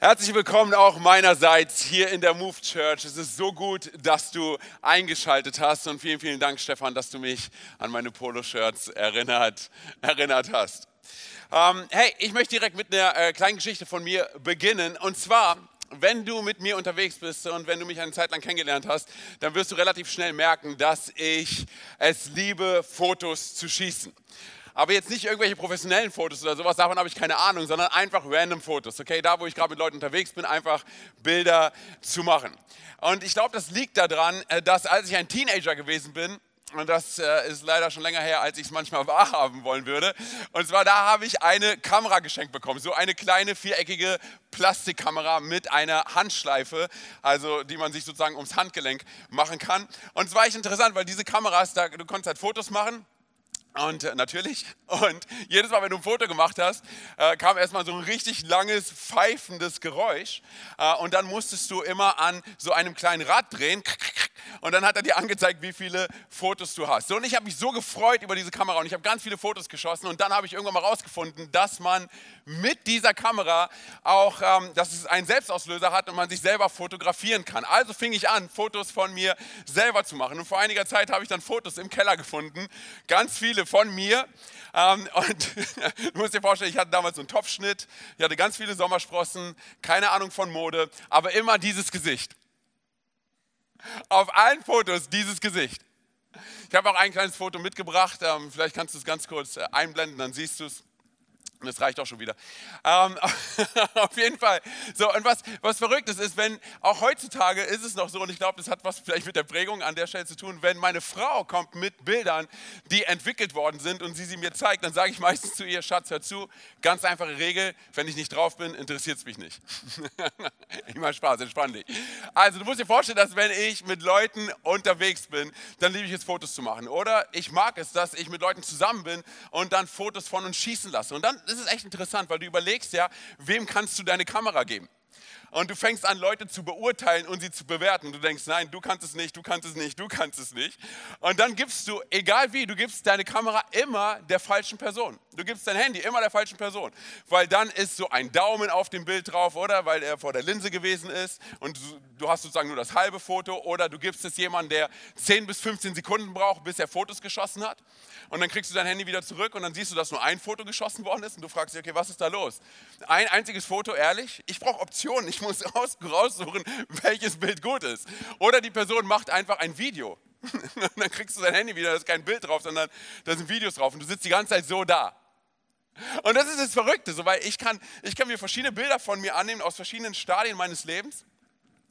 Herzlich willkommen auch meinerseits hier in der Move Church. Es ist so gut, dass du eingeschaltet hast und vielen, vielen Dank, Stefan, dass du mich an meine Poloshirts erinnert, erinnert hast. Ähm, hey, ich möchte direkt mit einer äh, kleinen Geschichte von mir beginnen. Und zwar, wenn du mit mir unterwegs bist und wenn du mich eine Zeit lang kennengelernt hast, dann wirst du relativ schnell merken, dass ich es liebe, Fotos zu schießen. Aber jetzt nicht irgendwelche professionellen Fotos oder sowas, davon habe ich keine Ahnung, sondern einfach random Fotos. Okay, da wo ich gerade mit Leuten unterwegs bin, einfach Bilder zu machen. Und ich glaube, das liegt daran, äh, dass als ich ein Teenager gewesen bin, und das äh, ist leider schon länger her, als ich es manchmal wahrhaben wollen würde. Und zwar da habe ich eine Kamera geschenkt bekommen, so eine kleine viereckige Plastikkamera mit einer Handschleife, also die man sich sozusagen ums Handgelenk machen kann. Und es war echt interessant, weil diese Kameras, da, du konntest halt Fotos machen und äh, natürlich, und jedes Mal, wenn du ein Foto gemacht hast, äh, kam erstmal so ein richtig langes, pfeifendes Geräusch. Äh, und dann musstest du immer an so einem kleinen Rad drehen. Und dann hat er dir angezeigt, wie viele Fotos du hast. Und ich habe mich so gefreut über diese Kamera und ich habe ganz viele Fotos geschossen. Und dann habe ich irgendwann mal rausgefunden, dass man mit dieser Kamera auch, ähm, dass es einen Selbstauslöser hat und man sich selber fotografieren kann. Also fing ich an, Fotos von mir selber zu machen. Und vor einiger Zeit habe ich dann Fotos im Keller gefunden. Ganz viele von mir. Ähm, und du musst dir vorstellen, ich hatte damals so einen Topfschnitt, ich hatte ganz viele Sommersprossen, keine Ahnung von Mode, aber immer dieses Gesicht. Auf allen Fotos dieses Gesicht. Ich habe auch ein kleines Foto mitgebracht, ähm, vielleicht kannst du es ganz kurz äh, einblenden, dann siehst du es. Das reicht auch schon wieder. Ähm, auf jeden Fall. So, und was, was verrückt ist, ist, wenn auch heutzutage ist es noch so, und ich glaube, das hat was vielleicht mit der Prägung an der Stelle zu tun, wenn meine Frau kommt mit Bildern, die entwickelt worden sind und sie sie mir zeigt, dann sage ich meistens zu ihr, Schatz, hör zu, ganz einfache Regel, wenn ich nicht drauf bin, interessiert es mich nicht. ich mache Spaß, entspann dich. Also, du musst dir vorstellen, dass wenn ich mit Leuten unterwegs bin, dann liebe ich es, Fotos zu machen. Oder ich mag es, dass ich mit Leuten zusammen bin und dann Fotos von uns schießen lasse. Und dann das ist echt interessant, weil du überlegst ja, wem kannst du deine Kamera geben? Und du fängst an, Leute zu beurteilen und sie zu bewerten. Du denkst, nein, du kannst es nicht, du kannst es nicht, du kannst es nicht. Und dann gibst du, egal wie, du gibst deine Kamera immer der falschen Person. Du gibst dein Handy immer der falschen Person. Weil dann ist so ein Daumen auf dem Bild drauf, oder? Weil er vor der Linse gewesen ist und du hast sozusagen nur das halbe Foto. Oder du gibst es jemandem, der 10 bis 15 Sekunden braucht, bis er Fotos geschossen hat. Und dann kriegst du dein Handy wieder zurück und dann siehst du, dass nur ein Foto geschossen worden ist. Und du fragst dich, okay, was ist da los? Ein einziges Foto, ehrlich? Ich brauche Optionen. Ich ich muss raussuchen, welches Bild gut ist. Oder die Person macht einfach ein Video. Und dann kriegst du dein Handy wieder, da ist kein Bild drauf, sondern da sind Videos drauf und du sitzt die ganze Zeit so da. Und das ist das Verrückte, so, weil ich kann, ich kann mir verschiedene Bilder von mir annehmen aus verschiedenen Stadien meines Lebens.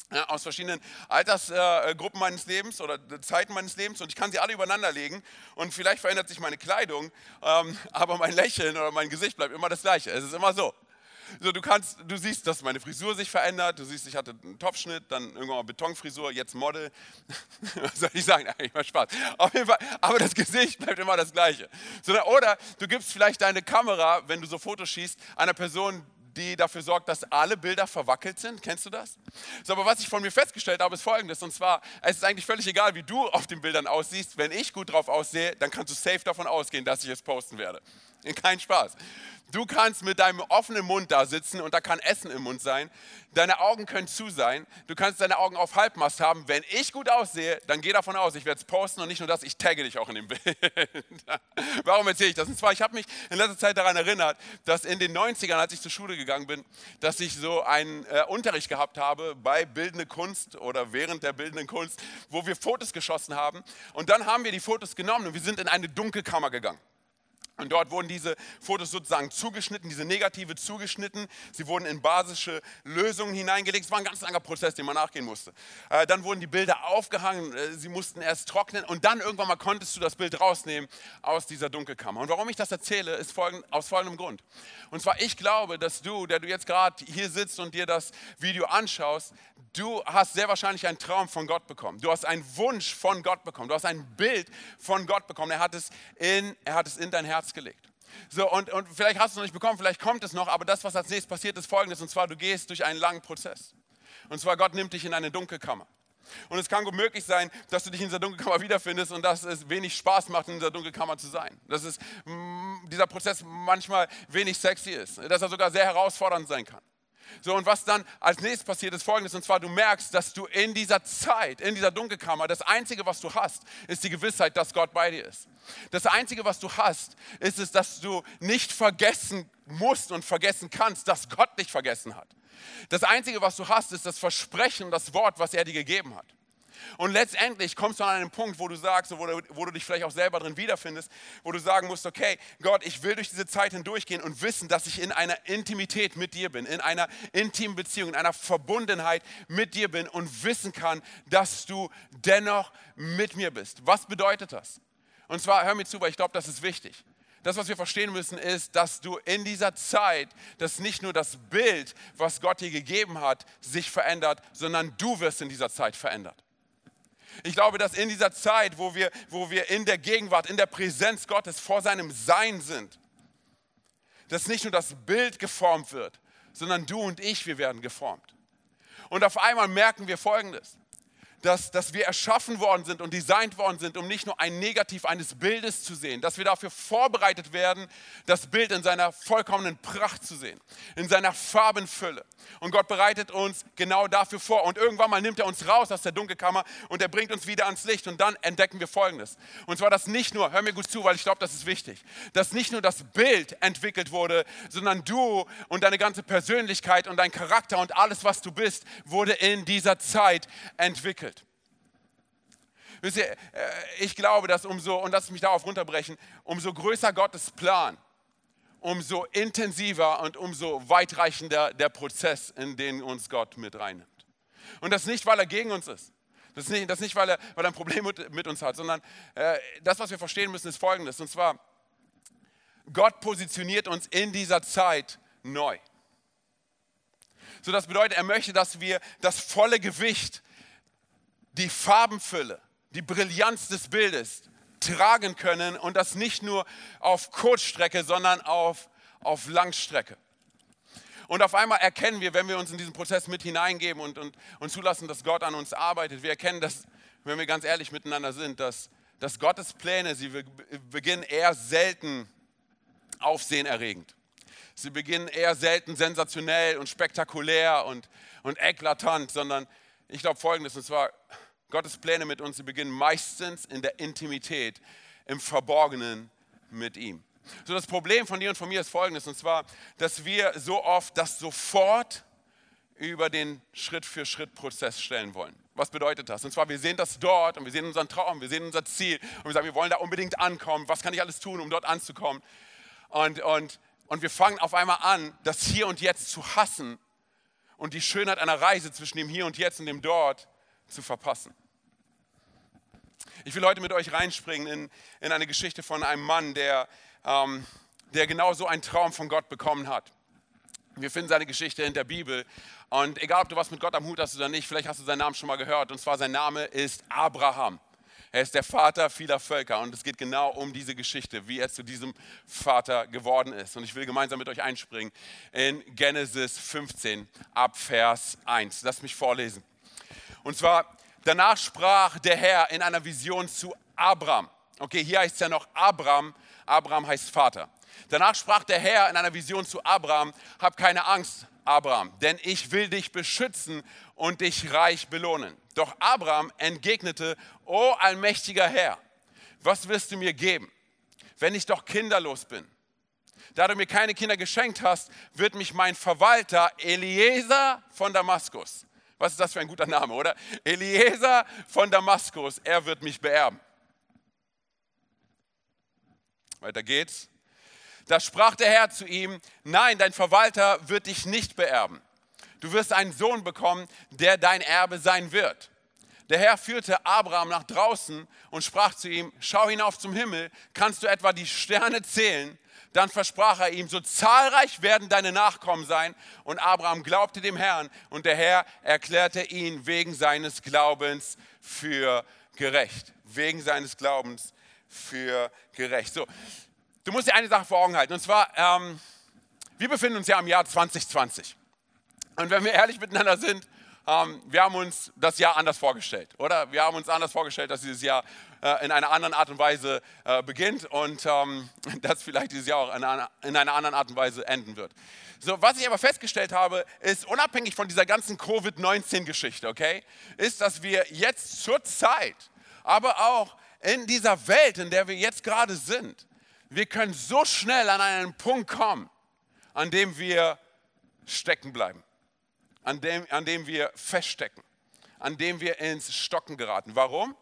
Ja, aus verschiedenen Altersgruppen äh, meines Lebens oder Zeiten meines Lebens und ich kann sie alle übereinander legen und vielleicht verändert sich meine Kleidung, ähm, aber mein Lächeln oder mein Gesicht bleibt immer das gleiche. Es ist immer so. So, du, kannst, du siehst, dass meine Frisur sich verändert. Du siehst, ich hatte einen Topfschnitt, dann irgendwann mal Betonfrisur, jetzt Model. Was soll ich sagen? Eigentlich mal Spaß. Auf jeden Fall, aber das Gesicht bleibt immer das Gleiche. So, oder du gibst vielleicht deine Kamera, wenn du so Fotos schießt, einer Person, die dafür sorgt, dass alle Bilder verwackelt sind. Kennst du das? So, aber was ich von mir festgestellt habe, ist folgendes. Und zwar, es ist eigentlich völlig egal, wie du auf den Bildern aussiehst. Wenn ich gut drauf aussehe, dann kannst du safe davon ausgehen, dass ich es posten werde. Kein Spaß. Du kannst mit deinem offenen Mund da sitzen und da kann Essen im Mund sein. Deine Augen können zu sein. Du kannst deine Augen auf Halbmast haben. Wenn ich gut aussehe, dann geh davon aus, ich werde es posten und nicht nur das, ich tagge dich auch in dem Bild. Warum erzähle ich das? Und zwar, ich habe mich in letzter Zeit daran erinnert, dass in den 90ern, als ich zur Schule gegangen bin, dass ich so einen äh, Unterricht gehabt habe bei Bildende Kunst oder während der Bildenden Kunst, wo wir Fotos geschossen haben. Und dann haben wir die Fotos genommen und wir sind in eine Dunkelkammer gegangen. Und dort wurden diese Fotos sozusagen zugeschnitten, diese Negative zugeschnitten. Sie wurden in basische Lösungen hineingelegt. Es war ein ganz langer Prozess, den man nachgehen musste. Äh, dann wurden die Bilder aufgehangen, äh, sie mussten erst trocknen und dann irgendwann mal konntest du das Bild rausnehmen aus dieser Dunkelkammer. Und warum ich das erzähle, ist folgend, aus folgendem Grund. Und zwar, ich glaube, dass du, der du jetzt gerade hier sitzt und dir das Video anschaust, du hast sehr wahrscheinlich einen Traum von Gott bekommen. Du hast einen Wunsch von Gott bekommen. Du hast ein Bild von Gott bekommen. Er hat es in, er hat es in dein Herz Herz gelegt. So, und, und vielleicht hast du es noch nicht bekommen, vielleicht kommt es noch, aber das, was als nächstes passiert, ist folgendes: Und zwar, du gehst durch einen langen Prozess. Und zwar, Gott nimmt dich in eine Dunkelkammer. Und es kann gut möglich sein, dass du dich in dieser Dunkelkammer wiederfindest und dass es wenig Spaß macht, in dieser Dunkelkammer zu sein. Dass es, dieser Prozess manchmal wenig sexy ist, dass er sogar sehr herausfordernd sein kann. So, und was dann als nächstes passiert, ist folgendes: Und zwar, du merkst, dass du in dieser Zeit, in dieser Dunkelkammer, das Einzige, was du hast, ist die Gewissheit, dass Gott bei dir ist. Das Einzige, was du hast, ist es, dass du nicht vergessen musst und vergessen kannst, dass Gott dich vergessen hat. Das Einzige, was du hast, ist das Versprechen, das Wort, was er dir gegeben hat. Und letztendlich kommst du an einen Punkt, wo du sagst, wo du, wo du dich vielleicht auch selber drin wiederfindest, wo du sagen musst, okay, Gott, ich will durch diese Zeit hindurchgehen und wissen, dass ich in einer Intimität mit dir bin, in einer intimen Beziehung, in einer Verbundenheit mit dir bin und wissen kann, dass du dennoch mit mir bist. Was bedeutet das? Und zwar, hör mir zu, weil ich glaube, das ist wichtig. Das, was wir verstehen müssen, ist, dass du in dieser Zeit, dass nicht nur das Bild, was Gott dir gegeben hat, sich verändert, sondern du wirst in dieser Zeit verändert. Ich glaube, dass in dieser Zeit, wo wir, wo wir in der Gegenwart, in der Präsenz Gottes vor seinem Sein sind, dass nicht nur das Bild geformt wird, sondern du und ich, wir werden geformt. Und auf einmal merken wir Folgendes dass, dass wir erschaffen worden sind und designt worden sind, um nicht nur ein Negativ eines Bildes zu sehen, dass wir dafür vorbereitet werden, das Bild in seiner vollkommenen Pracht zu sehen, in seiner Farbenfülle. Und Gott bereitet uns genau dafür vor. Und irgendwann mal nimmt er uns raus aus der Dunkelkammer und er bringt uns wieder ans Licht. Und dann entdecken wir Folgendes. Und zwar, dass nicht nur, hör mir gut zu, weil ich glaube, das ist wichtig, dass nicht nur das Bild entwickelt wurde, sondern du und deine ganze Persönlichkeit und dein Charakter und alles, was du bist, wurde in dieser Zeit entwickelt. Wisst ihr, äh, ich glaube, dass umso, und lass mich darauf runterbrechen, umso größer Gottes Plan, umso intensiver und umso weitreichender der Prozess, in den uns Gott mit reinnimmt. Und das nicht, weil er gegen uns ist. Das nicht, das nicht weil, er, weil er ein Problem mit, mit uns hat, sondern äh, das, was wir verstehen müssen, ist Folgendes. Und zwar, Gott positioniert uns in dieser Zeit neu. So, das bedeutet, er möchte, dass wir das volle Gewicht, die Farbenfülle, die Brillanz des Bildes tragen können und das nicht nur auf Kurzstrecke, sondern auf, auf Langstrecke. Und auf einmal erkennen wir, wenn wir uns in diesen Prozess mit hineingeben und, und, und zulassen, dass Gott an uns arbeitet, wir erkennen, dass, wenn wir ganz ehrlich miteinander sind, dass, dass Gottes Pläne, sie beginnen eher selten aufsehenerregend. Sie beginnen eher selten sensationell und spektakulär und, und eklatant, sondern ich glaube Folgendes, und zwar Gottes Pläne mit uns, sie beginnen meistens in der Intimität, im Verborgenen mit ihm. So das Problem von dir und von mir ist folgendes, und zwar, dass wir so oft das sofort über den Schritt-für-Schritt-Prozess stellen wollen. Was bedeutet das? Und zwar, wir sehen das dort und wir sehen unseren Traum, wir sehen unser Ziel und wir sagen, wir wollen da unbedingt ankommen. Was kann ich alles tun, um dort anzukommen? Und, und, und wir fangen auf einmal an, das Hier und Jetzt zu hassen und die Schönheit einer Reise zwischen dem Hier und Jetzt und dem Dort zu verpassen. Ich will heute mit euch reinspringen in, in eine Geschichte von einem Mann, der, ähm, der genau so einen Traum von Gott bekommen hat. Wir finden seine Geschichte in der Bibel. Und egal, ob du was mit Gott am Hut hast oder nicht, vielleicht hast du seinen Namen schon mal gehört. Und zwar sein Name ist Abraham. Er ist der Vater vieler Völker und es geht genau um diese Geschichte, wie er zu diesem Vater geworden ist. Und ich will gemeinsam mit euch einspringen in Genesis 15 ab Vers 1. Lass mich vorlesen. Und zwar, danach sprach der Herr in einer Vision zu Abraham. Okay, hier heißt es ja noch Abraham. Abraham heißt Vater. Danach sprach der Herr in einer Vision zu Abraham, hab keine Angst, Abraham, denn ich will dich beschützen und dich reich belohnen. Doch Abraham entgegnete, o allmächtiger Herr, was wirst du mir geben, wenn ich doch kinderlos bin? Da du mir keine Kinder geschenkt hast, wird mich mein Verwalter Eliezer von Damaskus was ist das für ein guter Name, oder? Eliezer von Damaskus, er wird mich beerben. Weiter geht's. Da sprach der Herr zu ihm, nein, dein Verwalter wird dich nicht beerben. Du wirst einen Sohn bekommen, der dein Erbe sein wird. Der Herr führte Abraham nach draußen und sprach zu ihm, schau hinauf zum Himmel, kannst du etwa die Sterne zählen? Dann versprach er ihm, so zahlreich werden deine Nachkommen sein. Und Abraham glaubte dem Herrn und der Herr erklärte ihn wegen seines Glaubens für gerecht. Wegen seines Glaubens für gerecht. So, du musst dir eine Sache vor Augen halten. Und zwar, ähm, wir befinden uns ja im Jahr 2020. Und wenn wir ehrlich miteinander sind, ähm, wir haben uns das Jahr anders vorgestellt, oder? Wir haben uns anders vorgestellt, dass dieses Jahr äh, in einer anderen Art und Weise äh, beginnt und ähm, dass vielleicht dieses Jahr auch in einer, in einer anderen Art und Weise enden wird. So, was ich aber festgestellt habe, ist unabhängig von dieser ganzen Covid-19-Geschichte, okay, ist, dass wir jetzt zur Zeit, aber auch in dieser Welt, in der wir jetzt gerade sind, wir können so schnell an einen Punkt kommen, an dem wir stecken bleiben, an dem, an dem wir feststecken, an dem wir ins Stocken geraten. Warum?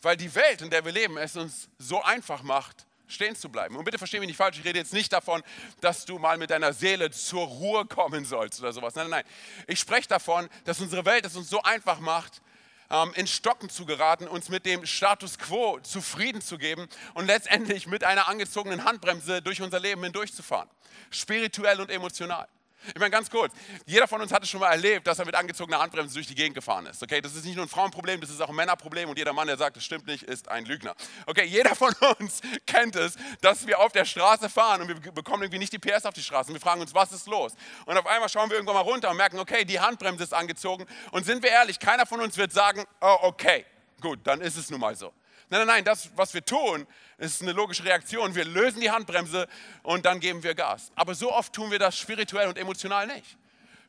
Weil die Welt, in der wir leben, es uns so einfach macht, stehen zu bleiben. Und bitte versteh mich nicht falsch, ich rede jetzt nicht davon, dass du mal mit deiner Seele zur Ruhe kommen sollst oder sowas. Nein, nein, nein. Ich spreche davon, dass unsere Welt es uns so einfach macht, ähm, in Stocken zu geraten, uns mit dem Status quo zufrieden zu geben und letztendlich mit einer angezogenen Handbremse durch unser Leben hindurchzufahren. Spirituell und emotional. Ich meine, ganz kurz, jeder von uns hatte schon mal erlebt, dass er mit angezogener Handbremse durch die Gegend gefahren ist. Okay, das ist nicht nur ein Frauenproblem, das ist auch ein Männerproblem und jeder Mann, der sagt, das stimmt nicht, ist ein Lügner. Okay, jeder von uns kennt es, dass wir auf der Straße fahren und wir bekommen irgendwie nicht die PS auf die Straße und wir fragen uns, was ist los? Und auf einmal schauen wir irgendwann mal runter und merken, okay, die Handbremse ist angezogen und sind wir ehrlich, keiner von uns wird sagen, oh, okay, gut, dann ist es nun mal so. Nein, nein, nein, das, was wir tun, ist eine logische Reaktion. Wir lösen die Handbremse und dann geben wir Gas. Aber so oft tun wir das spirituell und emotional nicht.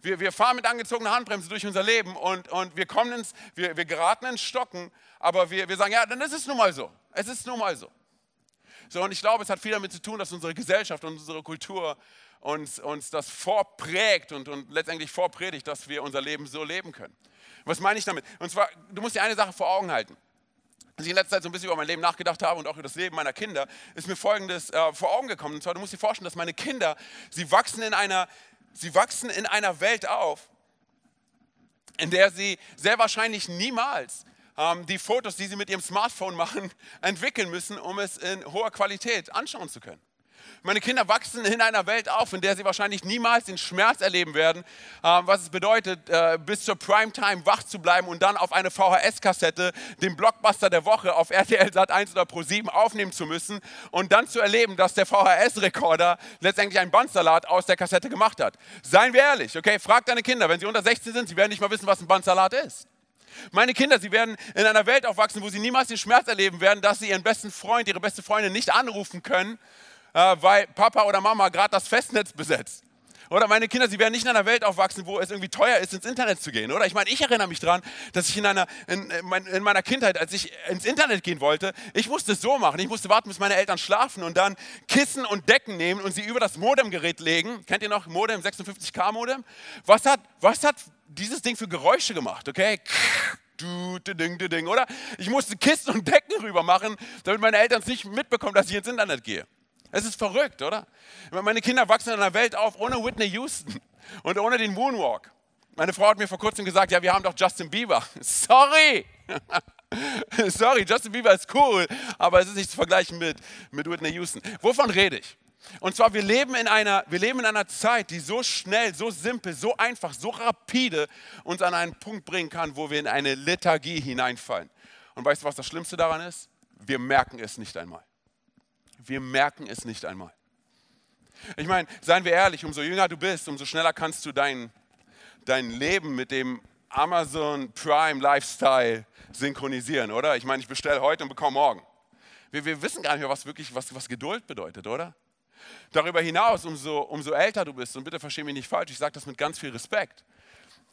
Wir, wir fahren mit angezogener Handbremse durch unser Leben und, und wir, kommen ins, wir, wir geraten ins Stocken, aber wir, wir sagen, ja, dann ist es nun mal so. Es ist nun mal so. So, und ich glaube, es hat viel damit zu tun, dass unsere Gesellschaft und unsere Kultur uns, uns das vorprägt und, und letztendlich vorpredigt, dass wir unser Leben so leben können. Was meine ich damit? Und zwar, du musst dir eine Sache vor Augen halten als ich in letzter Zeit so ein bisschen über mein Leben nachgedacht habe und auch über das Leben meiner Kinder, ist mir Folgendes äh, vor Augen gekommen. Und zwar, du musst dir vorstellen, dass meine Kinder, sie wachsen in einer, sie wachsen in einer Welt auf, in der sie sehr wahrscheinlich niemals ähm, die Fotos, die sie mit ihrem Smartphone machen, entwickeln müssen, um es in hoher Qualität anschauen zu können. Meine Kinder wachsen in einer Welt auf, in der sie wahrscheinlich niemals den Schmerz erleben werden, ähm, was es bedeutet, äh, bis zur Primetime wach zu bleiben und dann auf eine VHS-Kassette den Blockbuster der Woche auf RTL Sat 1 oder Pro 7 aufnehmen zu müssen und dann zu erleben, dass der VHS-Rekorder letztendlich einen Bandsalat aus der Kassette gemacht hat. Seien wir ehrlich, okay? Frag deine Kinder, wenn sie unter 16 sind, sie werden nicht mal wissen, was ein Bandsalat ist. Meine Kinder, sie werden in einer Welt aufwachsen, wo sie niemals den Schmerz erleben werden, dass sie ihren besten Freund, ihre beste Freundin nicht anrufen können, äh, weil Papa oder Mama gerade das Festnetz besetzt. Oder meine Kinder, sie werden nicht in einer Welt aufwachsen, wo es irgendwie teuer ist, ins Internet zu gehen. Oder ich meine, ich erinnere mich daran, dass ich in, einer, in, in, meiner Kindheit, als ich ins Internet gehen wollte, ich musste es so machen. Ich musste warten, bis meine Eltern schlafen und dann Kissen und Decken nehmen und sie über das Modemgerät legen. Kennt ihr noch Modem, 56K Modem? Was hat, was hat dieses Ding für Geräusche gemacht? Okay? Du, ding, ding, oder? Ich musste Kissen und Decken rüber machen, damit meine Eltern es nicht mitbekommen, dass ich ins Internet gehe. Es ist verrückt, oder? Meine Kinder wachsen in einer Welt auf ohne Whitney Houston und ohne den Moonwalk. Meine Frau hat mir vor kurzem gesagt, ja, wir haben doch Justin Bieber. Sorry! Sorry, Justin Bieber ist cool, aber es ist nicht zu vergleichen mit, mit Whitney Houston. Wovon rede ich? Und zwar, wir leben, in einer, wir leben in einer Zeit, die so schnell, so simpel, so einfach, so rapide uns an einen Punkt bringen kann, wo wir in eine Lethargie hineinfallen. Und weißt du, was das Schlimmste daran ist? Wir merken es nicht einmal. Wir merken es nicht einmal. Ich meine, seien wir ehrlich, umso jünger du bist, umso schneller kannst du dein, dein Leben mit dem Amazon Prime Lifestyle synchronisieren, oder? Ich meine, ich bestelle heute und bekomme morgen. Wir, wir wissen gar nicht mehr, was wirklich was, was Geduld bedeutet, oder? Darüber hinaus, umso, umso älter du bist, und bitte verstehe mich nicht falsch, ich sage das mit ganz viel Respekt,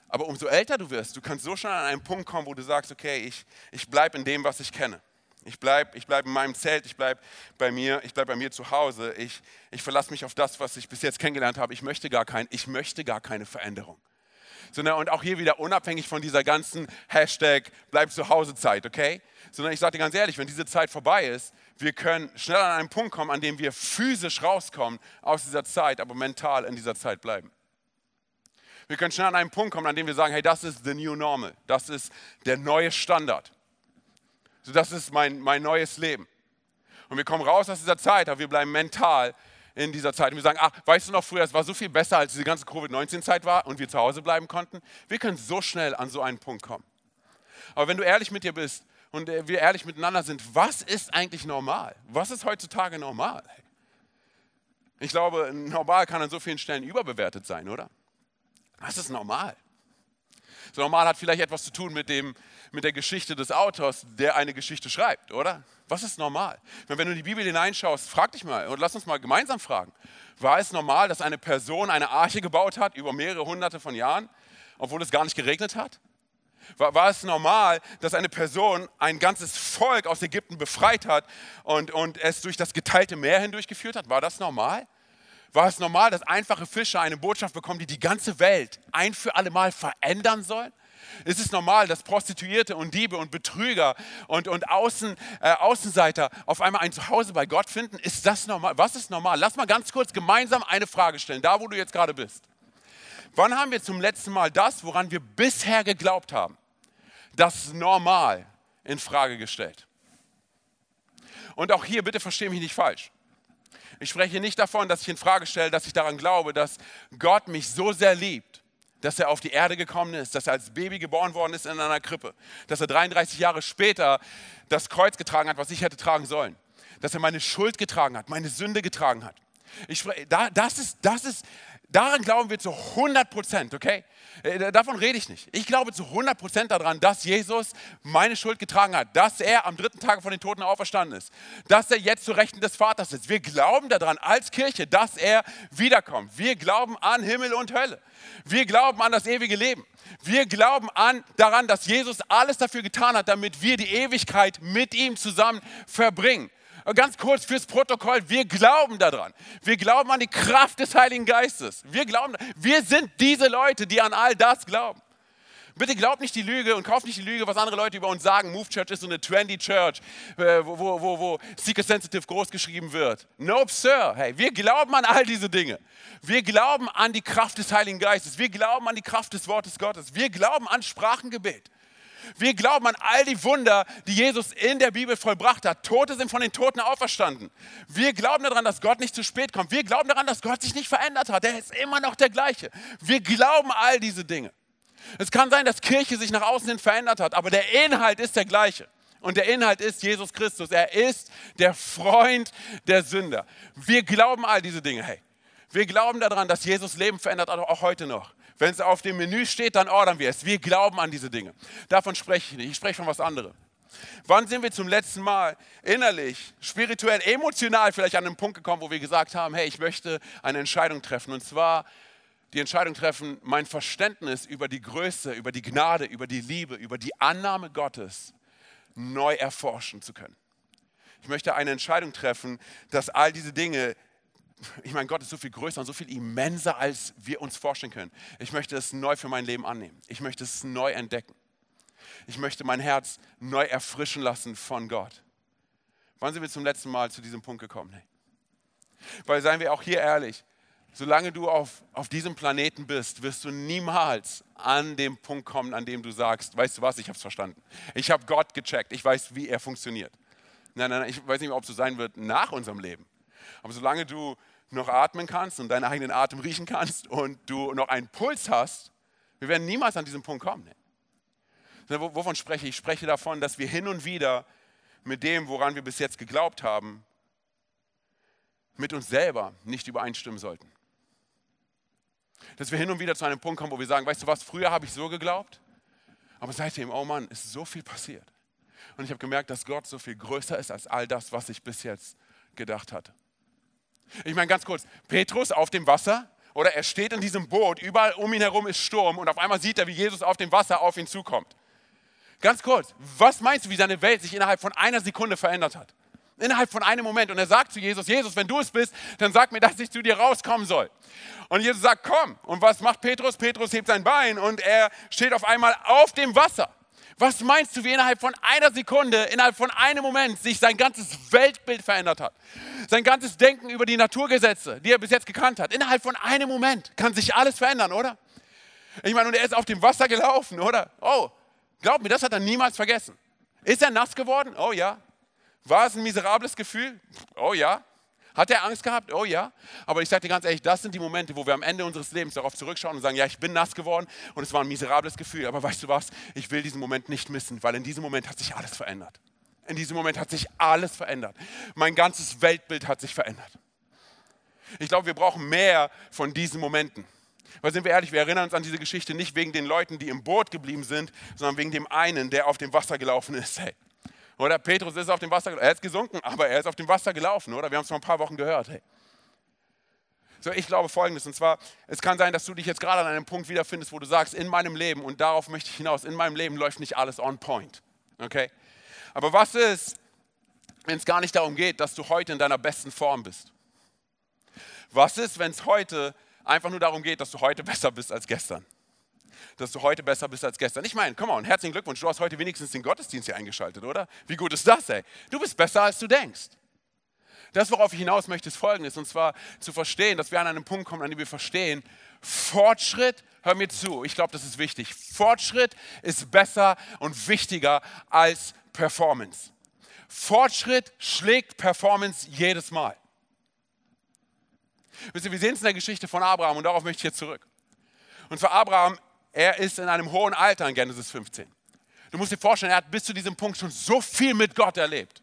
aber umso älter du wirst, du kannst so schnell an einen Punkt kommen, wo du sagst, okay, ich, ich bleibe in dem, was ich kenne. Ich bleibe ich bleib in meinem Zelt, ich bleibe bei mir, ich bleibe bei mir zu Hause. Ich, ich verlasse mich auf das, was ich bis jetzt kennengelernt habe. Ich möchte gar, kein, ich möchte gar keine Veränderung. Sondern, und auch hier wieder unabhängig von dieser ganzen Hashtag Bleib zu Hause Zeit, okay? Sondern ich sage dir ganz ehrlich, wenn diese Zeit vorbei ist, wir können schnell an einen Punkt kommen, an dem wir physisch rauskommen aus dieser Zeit, aber mental in dieser Zeit bleiben. Wir können schnell an einen Punkt kommen, an dem wir sagen, hey, das ist the new normal, das ist der neue Standard. So, das ist mein, mein neues Leben. Und wir kommen raus aus dieser Zeit, aber wir bleiben mental in dieser Zeit. Und wir sagen, ach, weißt du noch früher, es war so viel besser, als diese ganze Covid-19-Zeit war und wir zu Hause bleiben konnten. Wir können so schnell an so einen Punkt kommen. Aber wenn du ehrlich mit dir bist und äh, wir ehrlich miteinander sind, was ist eigentlich normal? Was ist heutzutage normal? Ich glaube, normal kann an so vielen Stellen überbewertet sein, oder? Was ist normal? So normal hat vielleicht etwas zu tun mit, dem, mit der Geschichte des Autors, der eine Geschichte schreibt, oder? Was ist normal? Wenn du in die Bibel hineinschaust, frag dich mal und lass uns mal gemeinsam fragen. War es normal, dass eine Person eine Arche gebaut hat über mehrere hunderte von Jahren, obwohl es gar nicht geregnet hat? War, war, es normal, dass eine Person ein ganzes Volk aus Ägypten befreit hat und, und es durch das geteilte Meer hindurchgeführt hat? War das normal? War es normal, dass einfache Fischer eine Botschaft bekommen, die die ganze Welt ein für alle Mal verändern soll? Ist es normal, dass Prostituierte und Diebe und Betrüger und, und Außen, äh, Außenseiter auf einmal ein Zuhause bei Gott finden? Ist das normal? Was ist normal? Lass mal ganz kurz gemeinsam eine Frage stellen, da wo du jetzt gerade bist. Wann haben wir zum letzten Mal das, woran wir bisher geglaubt haben, das normal in Frage gestellt? Und auch hier, bitte verstehe mich nicht falsch. Ich spreche nicht davon, dass ich in Frage stelle, dass ich daran glaube, dass Gott mich so sehr liebt, dass er auf die Erde gekommen ist, dass er als Baby geboren worden ist in einer Krippe, dass er 33 Jahre später das Kreuz getragen hat, was ich hätte tragen sollen, dass er meine Schuld getragen hat, meine Sünde getragen hat. Ich spreche, das, ist, das ist Daran glauben wir zu 100 Prozent, okay? Äh, davon rede ich nicht. Ich glaube zu 100 Prozent daran, dass Jesus meine Schuld getragen hat, dass er am dritten Tag von den Toten auferstanden ist, dass er jetzt zu Rechten des Vaters ist. Wir glauben daran als Kirche, dass er wiederkommt. Wir glauben an Himmel und Hölle. Wir glauben an das ewige Leben. Wir glauben an, daran, dass Jesus alles dafür getan hat, damit wir die Ewigkeit mit ihm zusammen verbringen. Ganz kurz fürs Protokoll, wir glauben daran. Wir glauben an die Kraft des Heiligen Geistes. Wir glauben, wir sind diese Leute, die an all das glauben. Bitte glaubt nicht die Lüge und kauft nicht die Lüge, was andere Leute über uns sagen. Move Church ist so eine trendy Church, äh, wo, wo, wo, wo Seeker Sensitive groß geschrieben wird. Nope, Sir. Hey, wir glauben an all diese Dinge. Wir glauben an die Kraft des Heiligen Geistes. Wir glauben an die Kraft des Wortes Gottes. Wir glauben an Sprachengebet. Wir glauben an all die Wunder, die Jesus in der Bibel vollbracht hat. Tote sind von den Toten auferstanden. Wir glauben daran, dass Gott nicht zu spät kommt. Wir glauben daran, dass Gott sich nicht verändert hat. Er ist immer noch der gleiche. Wir glauben all diese Dinge. Es kann sein, dass Kirche sich nach außen hin verändert hat, aber der Inhalt ist der gleiche. Und der Inhalt ist Jesus Christus. Er ist der Freund der Sünder. Wir glauben all diese Dinge. Hey, wir glauben daran, dass Jesus Leben verändert, auch heute noch. Wenn es auf dem Menü steht, dann ordern wir es. Wir glauben an diese Dinge. Davon spreche ich nicht. Ich spreche von was anderem. Wann sind wir zum letzten Mal innerlich, spirituell, emotional vielleicht an einen Punkt gekommen, wo wir gesagt haben, hey, ich möchte eine Entscheidung treffen. Und zwar die Entscheidung treffen, mein Verständnis über die Größe, über die Gnade, über die Liebe, über die Annahme Gottes neu erforschen zu können. Ich möchte eine Entscheidung treffen, dass all diese Dinge ich meine, Gott ist so viel größer und so viel immenser, als wir uns vorstellen können. Ich möchte es neu für mein Leben annehmen. Ich möchte es neu entdecken. Ich möchte mein Herz neu erfrischen lassen von Gott. Wann sind wir zum letzten Mal zu diesem Punkt gekommen? Nee. Weil seien wir auch hier ehrlich, solange du auf, auf diesem Planeten bist, wirst du niemals an dem Punkt kommen, an dem du sagst, weißt du was, ich habe es verstanden. Ich habe Gott gecheckt, ich weiß, wie er funktioniert. Nein, nein, nein, ich weiß nicht, ob es so sein wird nach unserem Leben. Aber solange du noch atmen kannst und deinen eigenen Atem riechen kannst und du noch einen Puls hast, wir werden niemals an diesen Punkt kommen. Wovon spreche ich? Ich spreche davon, dass wir hin und wieder mit dem, woran wir bis jetzt geglaubt haben, mit uns selber nicht übereinstimmen sollten. Dass wir hin und wieder zu einem Punkt kommen, wo wir sagen, weißt du was, früher habe ich so geglaubt, aber seitdem, oh Mann, ist so viel passiert. Und ich habe gemerkt, dass Gott so viel größer ist als all das, was ich bis jetzt gedacht hatte. Ich meine ganz kurz, Petrus auf dem Wasser oder er steht in diesem Boot, überall um ihn herum ist Sturm und auf einmal sieht er, wie Jesus auf dem Wasser auf ihn zukommt. Ganz kurz, was meinst du, wie seine Welt sich innerhalb von einer Sekunde verändert hat? Innerhalb von einem Moment. Und er sagt zu Jesus, Jesus, wenn du es bist, dann sag mir, dass ich zu dir rauskommen soll. Und Jesus sagt, komm. Und was macht Petrus? Petrus hebt sein Bein und er steht auf einmal auf dem Wasser. Was meinst du, wie innerhalb von einer Sekunde, innerhalb von einem Moment sich sein ganzes Weltbild verändert hat? Sein ganzes Denken über die Naturgesetze, die er bis jetzt gekannt hat. Innerhalb von einem Moment kann sich alles verändern, oder? Ich meine, und er ist auf dem Wasser gelaufen, oder? Oh, glaub mir, das hat er niemals vergessen. Ist er nass geworden? Oh ja. War es ein miserables Gefühl? Oh ja. Hat er Angst gehabt? Oh ja. Aber ich sage dir ganz ehrlich, das sind die Momente, wo wir am Ende unseres Lebens darauf zurückschauen und sagen, ja, ich bin nass geworden und es war ein miserables Gefühl. Aber weißt du was? Ich will diesen Moment nicht missen, weil in diesem Moment hat sich alles verändert. In diesem Moment hat sich alles verändert. Mein ganzes Weltbild hat sich verändert. Ich glaube, wir brauchen mehr von diesen Momenten. Weil sind wir ehrlich, wir erinnern uns an diese Geschichte nicht wegen den Leuten, die im Boot geblieben sind, sondern wegen dem einen, der auf dem Wasser gelaufen ist. Hey. Oder Petrus ist auf dem Wasser, er ist gesunken, aber er ist auf dem Wasser gelaufen, oder? Wir haben es vor ein paar Wochen gehört. Hey. So, ich glaube folgendes, und zwar, es kann sein, dass du dich jetzt gerade an einem Punkt wiederfindest, wo du sagst, in meinem Leben, und darauf möchte ich hinaus, in meinem Leben läuft nicht alles on point. Okay? Aber was ist, wenn es gar nicht darum geht, dass du heute in deiner besten Form bist? Was ist, wenn es heute einfach nur darum geht, dass du heute besser bist als gestern? Dass du heute besser bist als gestern. Ich meine, komm mal, herzlichen Glückwunsch, du hast heute wenigstens den Gottesdienst hier eingeschaltet, oder? Wie gut ist das, ey? Du bist besser, als du denkst. Das, worauf ich hinaus möchte, ist folgendes, und zwar zu verstehen, dass wir an einem Punkt kommen, an dem wir verstehen, Fortschritt, hör mir zu, ich glaube, das ist wichtig, Fortschritt ist besser und wichtiger als Performance. Fortschritt schlägt Performance jedes Mal. Wisst ihr, wir sehen es in der Geschichte von Abraham und darauf möchte ich jetzt zurück. Und für Abraham, er ist in einem hohen Alter in Genesis 15. Du musst dir vorstellen, er hat bis zu diesem Punkt schon so viel mit Gott erlebt.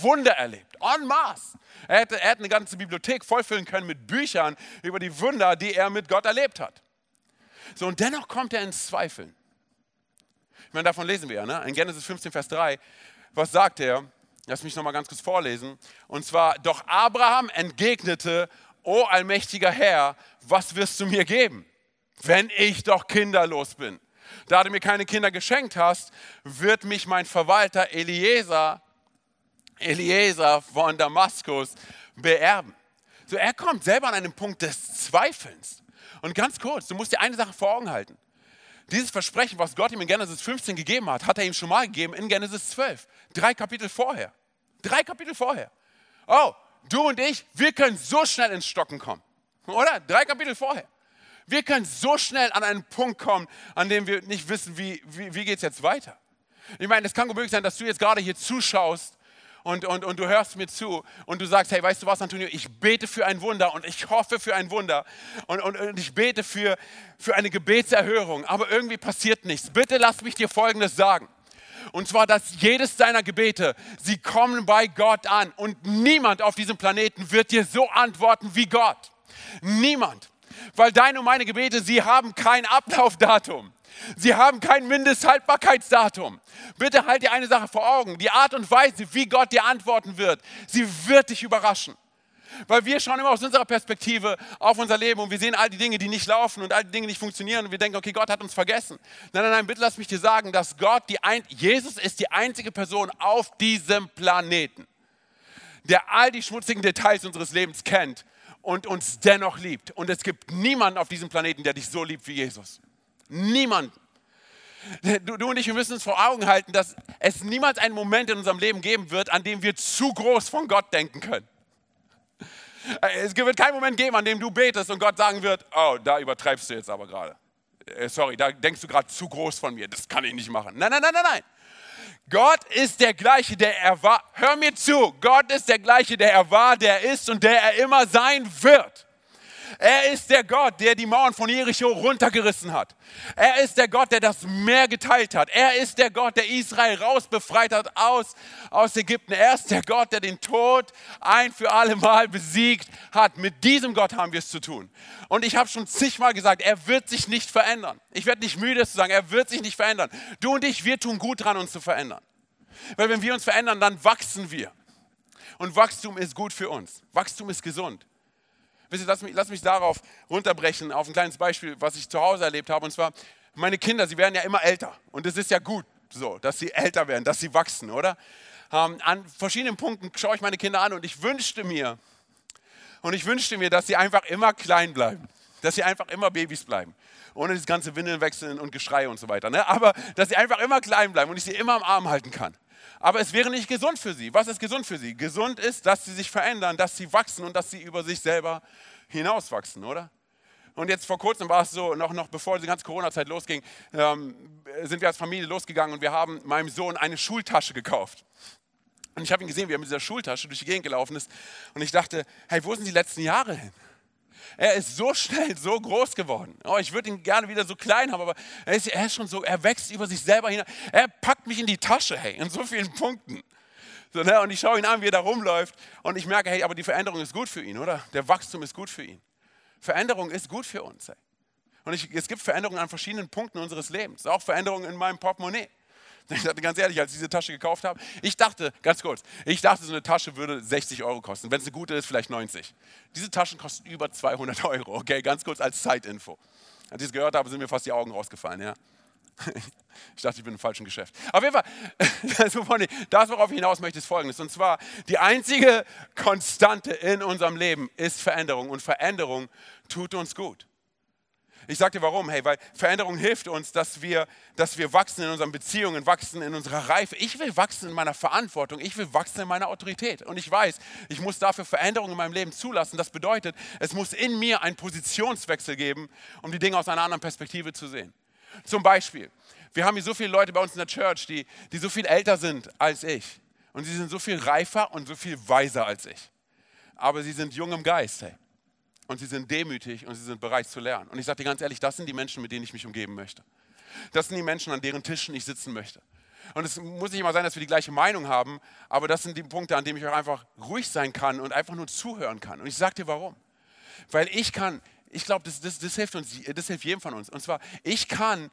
Wunder erlebt, en masse. Er hätte, er eine ganze Bibliothek vollfüllen können mit Büchern über die Wunder, die er mit Gott erlebt hat. So, und dennoch kommt er ins Zweifeln. Ich meine, davon lesen wir ja, ne? in Genesis 15, Vers 3. Was sagt er? Lass mich nochmal ganz kurz vorlesen. Und zwar, doch Abraham entgegnete O allmächtiger Herr, was wirst du mir geben, wenn ich doch kinderlos bin? Da du mir keine Kinder geschenkt hast, wird mich mein Verwalter Eliezer, Eliezer von Damaskus beerben. So, er kommt selber an einen Punkt des Zweifelns. Und ganz kurz, du musst dir eine Sache vor Augen halten. Dieses Versprechen, was Gott ihm in Genesis 15 gegeben hat, hat er ihm schon mal gegeben in Genesis 12. Drei Kapitel vorher. Drei Kapitel vorher. Oh, du und ich, wir können so schnell ins Stocken kommen. Oder? Drei Kapitel vorher. Wir können so schnell an einen Punkt kommen, an dem wir nicht wissen, wie, wie, wie geht es jetzt weiter. Ich meine, es kann gut möglich sein, dass du jetzt gerade hier zuschaust und, und, und du hörst mir zu und du sagst, hey, weißt du was, Antonio, ich bete für ein Wunder und ich hoffe für ein Wunder und, und, und ich bete für, für eine Gebetserhörung, aber irgendwie passiert nichts. Bitte lass mich dir Folgendes sagen. Und zwar, dass jedes deiner Gebete, sie kommen bei Gott an. Und niemand auf diesem Planeten wird dir so antworten wie Gott. Niemand. Weil deine und meine Gebete, sie haben kein Ablaufdatum. Sie haben kein Mindesthaltbarkeitsdatum. Bitte halt dir eine Sache vor Augen. Die Art und Weise, wie Gott dir antworten wird, sie wird dich überraschen. Weil wir schauen immer aus unserer Perspektive auf unser Leben und wir sehen all die Dinge, die nicht laufen und all die Dinge nicht funktionieren und wir denken, okay, Gott hat uns vergessen. Nein, nein, nein, bitte lass mich dir sagen, dass Gott, die ein Jesus ist die einzige Person auf diesem Planeten, der all die schmutzigen Details unseres Lebens kennt und uns dennoch liebt. Und es gibt niemanden auf diesem Planeten, der dich so liebt wie Jesus. Niemand. Du, du, und ich, wir müssen uns vor Augen halten, dass es niemals einen Moment in unserem Leben geben wird, an dem wir zu groß von Gott denken können. Es wird keinen Moment geben, an dem du betest und Gott sagen wird, oh, da übertreibst du jetzt aber gerade. Äh, sorry, da denkst du gerade zu groß von mir, das kann ich nicht machen. Nein, nein, nein, nein, nein. Gott ist der gleiche, der er war. Hör mir zu, Gott ist der gleiche, der er war, der ist und der er immer sein wird. Er ist der Gott, der die Mauern von Jericho runtergerissen hat. Er ist der Gott, der das Meer geteilt hat. Er ist der Gott, der Israel rausbefreit hat aus, aus Ägypten. Er ist der Gott, der den Tod ein für alle Mal besiegt hat. Mit diesem Gott haben wir es zu tun. Und ich habe schon zigmal gesagt, er wird sich nicht verändern. Ich werde nicht müde, es zu sagen, er wird sich nicht verändern. Du und ich, wir tun gut dran, uns zu verändern. Weil wenn wir uns verändern, dann wachsen wir. Und Wachstum ist gut für uns. Wachstum ist gesund. Wisst ihr, lass mich, lass mich darauf runterbrechen, auf ein kleines Beispiel, was ich zu Hause erlebt habe. Und zwar, meine Kinder, sie werden ja immer älter. Und es ist ja gut so, dass sie älter werden, dass sie wachsen, oder? Ähm, an verschiedenen Punkten schaue ich meine Kinder an und ich wünschte mir, und ich wünschte mir, dass sie einfach immer klein bleiben. Dass sie einfach immer Babys bleiben. Ohne das ganze Windeln wechseln und Geschrei und so weiter. Ne? Aber dass sie einfach immer klein bleiben und ich sie immer am Arm halten kann. Aber es wäre nicht gesund für sie. Was ist gesund für sie? Gesund ist, dass sie sich verändern, dass sie wachsen und dass sie über sich selber hinauswachsen, oder? Und jetzt vor kurzem war es so, noch, noch bevor die ganze Corona-Zeit losging, ähm, sind wir als Familie losgegangen und wir haben meinem Sohn eine Schultasche gekauft. Und ich habe ihn gesehen, wie er mit dieser Schultasche durch die Gegend gelaufen ist. Und ich dachte, hey, wo sind die letzten Jahre hin? Er ist so schnell so groß geworden. Oh, ich würde ihn gerne wieder so klein haben, aber er ist, er ist schon so, er wächst über sich selber hinein. Er packt mich in die Tasche, hey, in so vielen Punkten. So, ne? Und ich schaue ihn an, wie er da rumläuft und ich merke, hey, aber die Veränderung ist gut für ihn, oder? Der Wachstum ist gut für ihn. Veränderung ist gut für uns. Hey. Und ich, es gibt Veränderungen an verschiedenen Punkten unseres Lebens, auch Veränderungen in meinem Portemonnaie. Ich dachte ganz ehrlich, als ich diese Tasche gekauft habe, ich dachte, ganz kurz, ich dachte, so eine Tasche würde 60 Euro kosten. Wenn es eine gute ist, vielleicht 90. Diese Taschen kosten über 200 Euro, okay, ganz kurz als Zeitinfo. Als ich es gehört habe, sind mir fast die Augen rausgefallen, ja. Ich dachte, ich bin im falschen Geschäft. Auf jeden Fall, das, worauf ich hinaus möchte, ist folgendes. Und zwar, die einzige Konstante in unserem Leben ist Veränderung. Und Veränderung tut uns gut. Ich sage dir warum. Hey, weil Veränderung hilft uns, dass wir, dass wir wachsen in unseren Beziehungen, wachsen in unserer Reife. Ich will wachsen in meiner Verantwortung. Ich will wachsen in meiner Autorität. Und ich weiß, ich muss dafür Veränderungen in meinem Leben zulassen. Das bedeutet, es muss in mir einen Positionswechsel geben, um die Dinge aus einer anderen Perspektive zu sehen. Zum Beispiel, wir haben hier so viele Leute bei uns in der Church, die, die so viel älter sind als ich. Und sie sind so viel reifer und so viel weiser als ich. Aber sie sind jung im Geist. Hey und sie sind demütig und sie sind bereit zu lernen. Und ich sage dir ganz ehrlich, das sind die Menschen, mit denen ich mich umgeben möchte. Das sind die Menschen, an deren Tischen ich sitzen möchte. Und es muss nicht immer sein, dass wir die gleiche Meinung haben, aber das sind die Punkte, an denen ich auch einfach ruhig sein kann und einfach nur zuhören kann. Und ich sage dir warum. Weil ich kann, ich glaube, das, das, das, hilft uns, das hilft jedem von uns. Und zwar, ich kann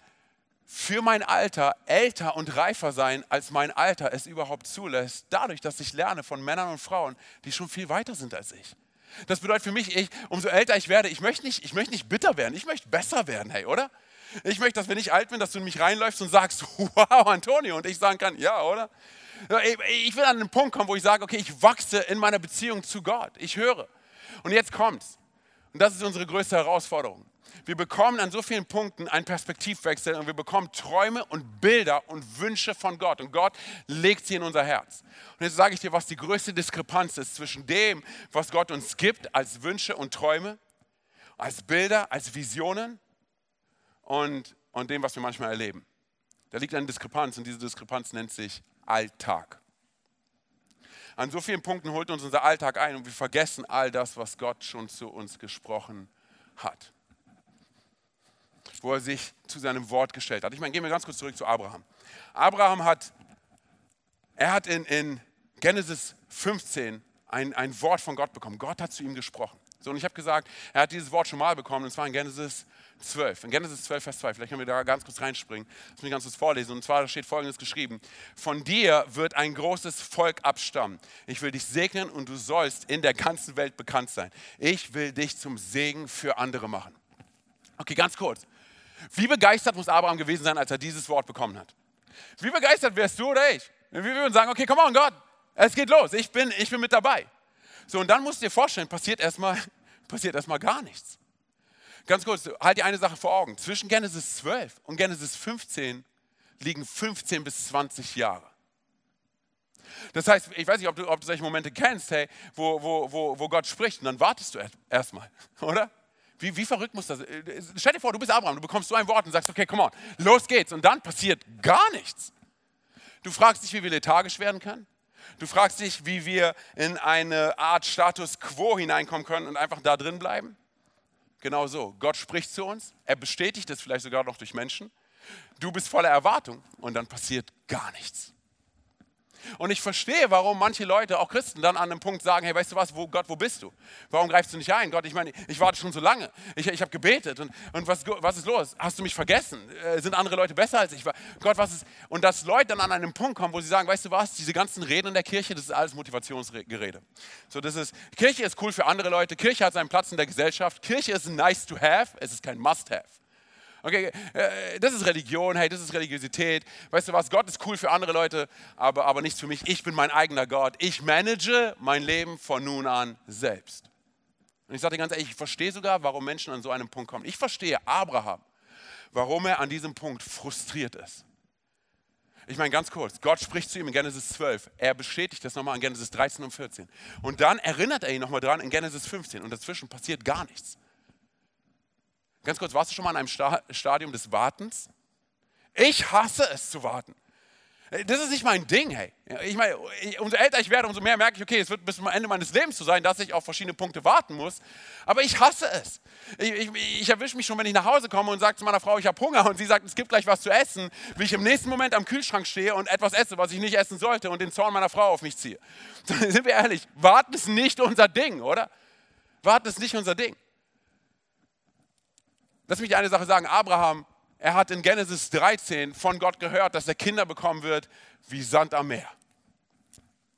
für mein Alter älter und reifer sein, als mein Alter es überhaupt zulässt, dadurch, dass ich lerne von Männern und Frauen, die schon viel weiter sind als ich. Das bedeutet für mich, ich, umso älter ich werde, ich möchte, nicht, ich möchte nicht bitter werden, ich möchte besser werden, hey, oder? Ich möchte, dass wenn ich alt bin, dass du in mich reinläufst und sagst, wow, Antonio, und ich sagen kann, ja, oder? Ich will an den Punkt kommen, wo ich sage, okay, ich wachse in meiner Beziehung zu Gott. Ich höre. Und jetzt kommt's. Und das ist unsere größte Herausforderung. Wir bekommen an so vielen Punkten einen Perspektivwechsel und wir bekommen Träume und Bilder und Wünsche von Gott. Und Gott legt sie in unser Herz. Und jetzt sage ich dir, was die größte Diskrepanz ist zwischen dem, was Gott uns gibt als Wünsche und Träume, als Bilder, als Visionen und, und dem, was wir manchmal erleben. Da liegt eine Diskrepanz und diese Diskrepanz nennt sich Alltag. An so vielen Punkten holt uns unser Alltag ein und wir vergessen all das, was Gott schon zu uns gesprochen hat wo er sich zu seinem Wort gestellt hat. Ich meine, gehen wir ganz kurz zurück zu Abraham. Abraham hat, er hat in, in Genesis 15 ein, ein Wort von Gott bekommen. Gott hat zu ihm gesprochen. So, und ich habe gesagt, er hat dieses Wort schon mal bekommen, und zwar in Genesis 12. In Genesis 12, Vers 2, vielleicht können wir da ganz kurz reinspringen, lass mich ganz kurz vorlesen. Und zwar steht folgendes geschrieben: Von dir wird ein großes Volk abstammen. Ich will dich segnen und du sollst in der ganzen Welt bekannt sein. Ich will dich zum Segen für andere machen. Okay, ganz kurz. Wie begeistert muss Abraham gewesen sein, als er dieses Wort bekommen hat? Wie begeistert wärst du oder ich? Wir würden sagen, okay, komm on Gott, es geht los, ich bin, ich bin mit dabei. So, und dann musst du dir vorstellen, passiert erstmal, passiert erstmal gar nichts. Ganz kurz, halt dir eine Sache vor Augen. Zwischen Genesis 12 und Genesis 15 liegen 15 bis 20 Jahre. Das heißt, ich weiß nicht, ob du, ob du solche Momente kennst, hey, wo, wo, wo, wo Gott spricht und dann wartest du erstmal, oder? Wie, wie verrückt muss das sein? Äh, stell dir vor, du bist Abraham, du bekommst so ein Wort und sagst, okay, come on, los geht's. Und dann passiert gar nichts. Du fragst dich, wie wir lethargisch werden können. Du fragst dich, wie wir in eine Art Status quo hineinkommen können und einfach da drin bleiben. Genau so. Gott spricht zu uns. Er bestätigt es vielleicht sogar noch durch Menschen. Du bist voller Erwartung und dann passiert gar nichts. Und ich verstehe, warum manche Leute, auch Christen, dann an einem Punkt sagen, hey, weißt du was, wo, Gott, wo bist du? Warum greifst du nicht ein? Gott, ich meine, ich warte schon so lange. Ich, ich habe gebetet und, und was, was ist los? Hast du mich vergessen? Äh, sind andere Leute besser als ich? Gott, was ist? Und dass Leute dann an einem Punkt kommen, wo sie sagen, weißt du was, diese ganzen Reden in der Kirche, das ist alles Motivationsgerede. So, das ist, Kirche ist cool für andere Leute, Kirche hat seinen Platz in der Gesellschaft, Kirche ist nice to have, es ist kein must have. Okay, äh, das ist Religion, hey, das ist Religiosität. Weißt du was, Gott ist cool für andere Leute, aber, aber nichts für mich. Ich bin mein eigener Gott. Ich manage mein Leben von nun an selbst. Und ich sage dir ganz ehrlich, ich verstehe sogar, warum Menschen an so einem Punkt kommen. Ich verstehe Abraham, warum er an diesem Punkt frustriert ist. Ich meine ganz kurz, Gott spricht zu ihm in Genesis 12. Er bestätigt das nochmal in Genesis 13 und 14. Und dann erinnert er ihn nochmal dran in Genesis 15. Und dazwischen passiert gar nichts. Ganz kurz, warst du schon mal in einem Stadium des Wartens? Ich hasse es zu warten. Das ist nicht mein Ding, hey. Ich meine, umso älter ich werde, umso mehr merke ich, okay, es wird bis zum Ende meines Lebens so sein, dass ich auf verschiedene Punkte warten muss. Aber ich hasse es. Ich, ich, ich erwische mich schon, wenn ich nach Hause komme und sage zu meiner Frau, ich habe Hunger und sie sagt, es gibt gleich was zu essen, wie ich im nächsten Moment am Kühlschrank stehe und etwas esse, was ich nicht essen sollte und den Zorn meiner Frau auf mich ziehe. Sind wir ehrlich, warten ist nicht unser Ding, oder? Warten ist nicht unser Ding. Lass mich eine Sache sagen. Abraham, er hat in Genesis 13 von Gott gehört, dass er Kinder bekommen wird wie Sand am Meer.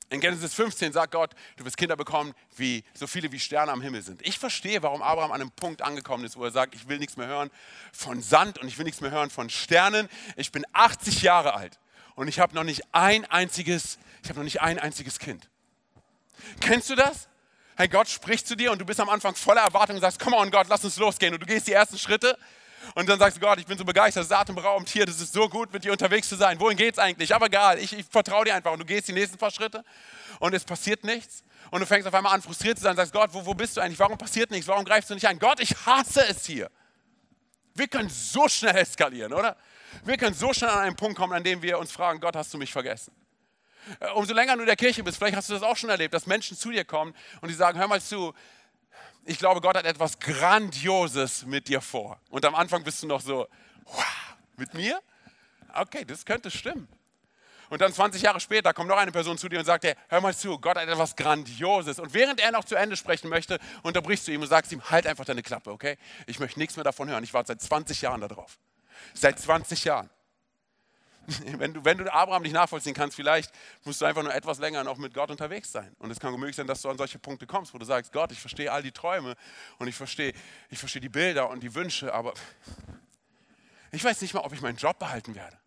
In Genesis 15 sagt Gott, du wirst Kinder bekommen, wie so viele wie Sterne am Himmel sind. Ich verstehe, warum Abraham an einem Punkt angekommen ist, wo er sagt, ich will nichts mehr hören von Sand und ich will nichts mehr hören von Sternen. Ich bin 80 Jahre alt und ich habe noch nicht ein einziges, ich habe noch nicht ein einziges Kind. Kennst du das? Hey, Gott spricht zu dir und du bist am Anfang voller Erwartung und sagst, komm on Gott, lass uns losgehen. Und du gehst die ersten Schritte und dann sagst du, Gott, ich bin so begeistert, das ist atemberaubend hier, das ist so gut, mit dir unterwegs zu sein. Wohin geht es eigentlich? Aber egal, ich, ich vertraue dir einfach. Und du gehst die nächsten paar Schritte und es passiert nichts. Und du fängst auf einmal an, frustriert zu sein und sagst, Gott, wo, wo bist du eigentlich? Warum passiert nichts? Warum greifst du nicht ein? Gott, ich hasse es hier. Wir können so schnell eskalieren, oder? Wir können so schnell an einen Punkt kommen, an dem wir uns fragen, Gott, hast du mich vergessen? Äh, umso länger du in der Kirche bist, vielleicht hast du das auch schon erlebt, dass Menschen zu dir kommen und die sagen, hör mal zu, ich glaube, Gott hat etwas Grandioses mit dir vor. Und am Anfang bist du noch so, wow, mit mir? Okay, das könnte stimmen. Und dann 20 Jahre später kommt noch eine Person zu dir und sagt, hör mal zu, Gott hat etwas Grandioses. Und während er noch zu Ende sprechen möchte, unterbrichst du ihm und sagst ihm, halt einfach deine Klappe, okay? Ich möchte nichts mehr davon hören. Ich warte seit 20 Jahren darauf. Seit 20 Jahren. Wenn du, wenn du Abraham nicht nachvollziehen kannst, vielleicht musst du einfach nur etwas länger noch mit Gott unterwegs sein. Und es kann möglich sein, dass du an solche Punkte kommst, wo du sagst, Gott, ich verstehe all die Träume und ich verstehe, ich verstehe die Bilder und die Wünsche, aber ich weiß nicht mal, ob ich meinen Job behalten werde.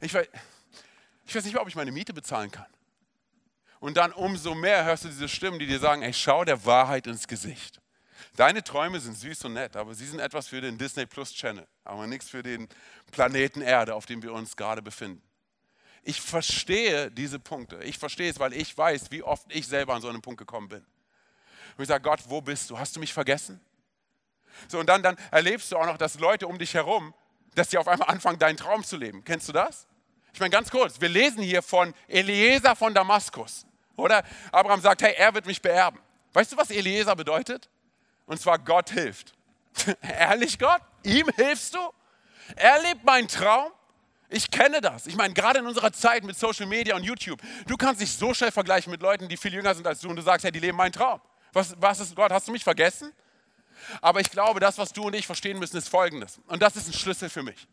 Ich weiß, ich weiß nicht mal, ob ich meine Miete bezahlen kann. Und dann umso mehr hörst du diese Stimmen, die dir sagen, ey, schau der Wahrheit ins Gesicht. Deine Träume sind süß und nett, aber sie sind etwas für den Disney Plus Channel, aber nichts für den Planeten Erde, auf dem wir uns gerade befinden. Ich verstehe diese Punkte. Ich verstehe es, weil ich weiß, wie oft ich selber an so einen Punkt gekommen bin. Und ich sage, Gott, wo bist du? Hast du mich vergessen? So, und dann, dann erlebst du auch noch, dass Leute um dich herum, dass sie auf einmal anfangen, deinen Traum zu leben. Kennst du das? Ich meine, ganz kurz, wir lesen hier von Eliezer von Damaskus. Oder Abraham sagt, hey, er wird mich beerben. Weißt du, was Eliezer bedeutet? Und zwar Gott hilft. Ehrlich Gott? Ihm hilfst du? Er lebt meinen Traum? Ich kenne das. Ich meine, gerade in unserer Zeit mit Social Media und YouTube, du kannst dich so schnell vergleichen mit Leuten, die viel jünger sind als du und du sagst, hey, die leben meinen Traum. Was, was ist Gott? Hast du mich vergessen? Aber ich glaube, das, was du und ich verstehen müssen, ist Folgendes. Und das ist ein Schlüssel für mich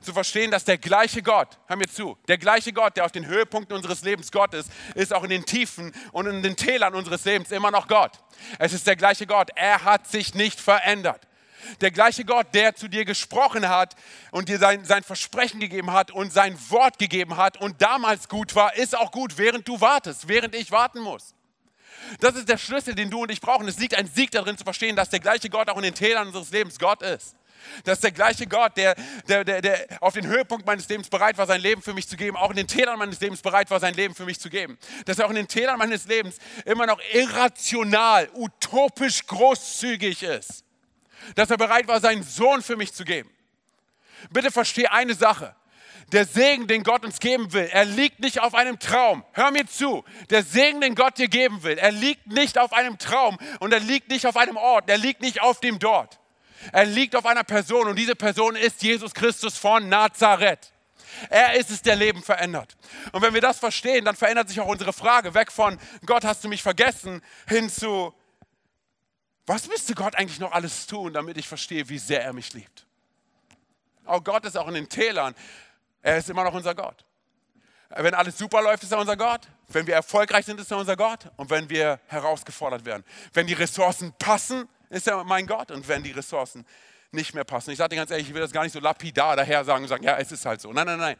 zu verstehen, dass der gleiche Gott, hör mir zu, der gleiche Gott, der auf den Höhepunkten unseres Lebens Gott ist, ist auch in den Tiefen und in den Tälern unseres Lebens immer noch Gott. Es ist der gleiche Gott. Er hat sich nicht verändert. Der gleiche Gott, der zu dir gesprochen hat und dir sein, sein Versprechen gegeben hat und sein Wort gegeben hat und damals gut war, ist auch gut, während du wartest, während ich warten muss. Das ist der Schlüssel, den du und ich brauchen. Es liegt ein Sieg darin zu verstehen, dass der gleiche Gott auch in den Tälern unseres Lebens Gott ist. Das ist der gleiche Gott, der, der, der, der auf den Höhepunkt meines Lebens bereit war, sein Leben für mich zu geben, auch in den Tälern meines Lebens bereit war, sein Leben für mich zu geben. Dass er auch in den Tälern meines Lebens immer noch irrational, utopisch großzügig ist. Dass er bereit war, seinen Sohn für mich zu geben. Bitte verstehe eine Sache. Der Segen, den Gott uns geben will, er liegt nicht auf einem Traum. Hör mir zu. Der Segen, den Gott dir geben will, er liegt nicht auf einem Traum und er liegt nicht auf einem Ort, er liegt nicht auf dem Dort. Er liegt auf einer Person und diese Person ist Jesus Christus von Nazareth. Er ist es, der Leben verändert. Und wenn wir das verstehen, dann verändert sich auch unsere Frage weg von Gott, hast du mich vergessen, hin zu, was müsste Gott eigentlich noch alles tun, damit ich verstehe, wie sehr er mich liebt? Auch Gott ist auch in den Tälern. Er ist immer noch unser Gott. Wenn alles super läuft, ist er unser Gott. Wenn wir erfolgreich sind, ist er unser Gott. Und wenn wir herausgefordert werden. Wenn die Ressourcen passen, ist er mein Gott. Und wenn die Ressourcen nicht mehr passen. Ich sage dir ganz ehrlich, ich will das gar nicht so lapidar daher sagen und sagen, ja, es ist halt so. Nein, nein, nein.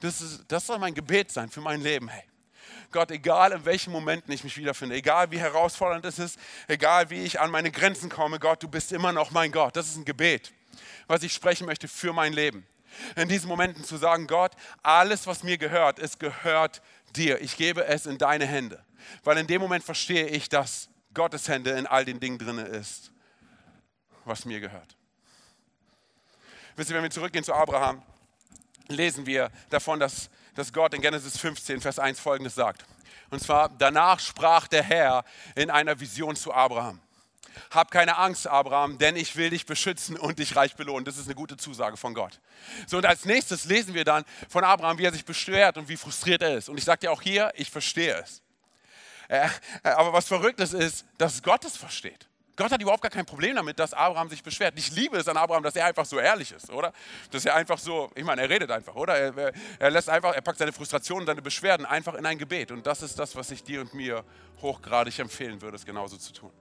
Das, ist, das soll mein Gebet sein für mein Leben. Hey, Gott, egal in welchen Momenten ich mich wiederfinde, egal wie herausfordernd es ist, egal wie ich an meine Grenzen komme, Gott, du bist immer noch mein Gott. Das ist ein Gebet, was ich sprechen möchte für mein Leben. In diesen Momenten zu sagen, Gott, alles, was mir gehört, es gehört dir. Ich gebe es in deine Hände. Weil in dem Moment verstehe ich, dass Gottes Hände in all den Dingen drin ist was mir gehört. Wisst ihr, wenn wir zurückgehen zu Abraham, lesen wir davon, dass, dass Gott in Genesis 15, Vers 1 folgendes sagt. Und zwar, danach sprach der Herr in einer Vision zu Abraham. Hab keine Angst, Abraham, denn ich will dich beschützen und dich reich belohnen. Das ist eine gute Zusage von Gott. So, und als nächstes lesen wir dann von Abraham, wie er sich beschwert und wie frustriert er ist. Und ich sage dir auch hier, ich verstehe es. Äh, aber was verrückt ist, ist, dass Gott es versteht. Gott hat überhaupt gar kein Problem damit, dass Abraham sich beschwert. Ich liebe es an Abraham, dass er einfach so ehrlich ist, oder? Dass er einfach so, ich meine, er redet einfach, oder? Er, er lässt einfach, er packt seine Frustrationen, seine Beschwerden einfach in ein Gebet. Und das ist das, was ich dir und mir hochgradig empfehlen würde, es genauso zu tun.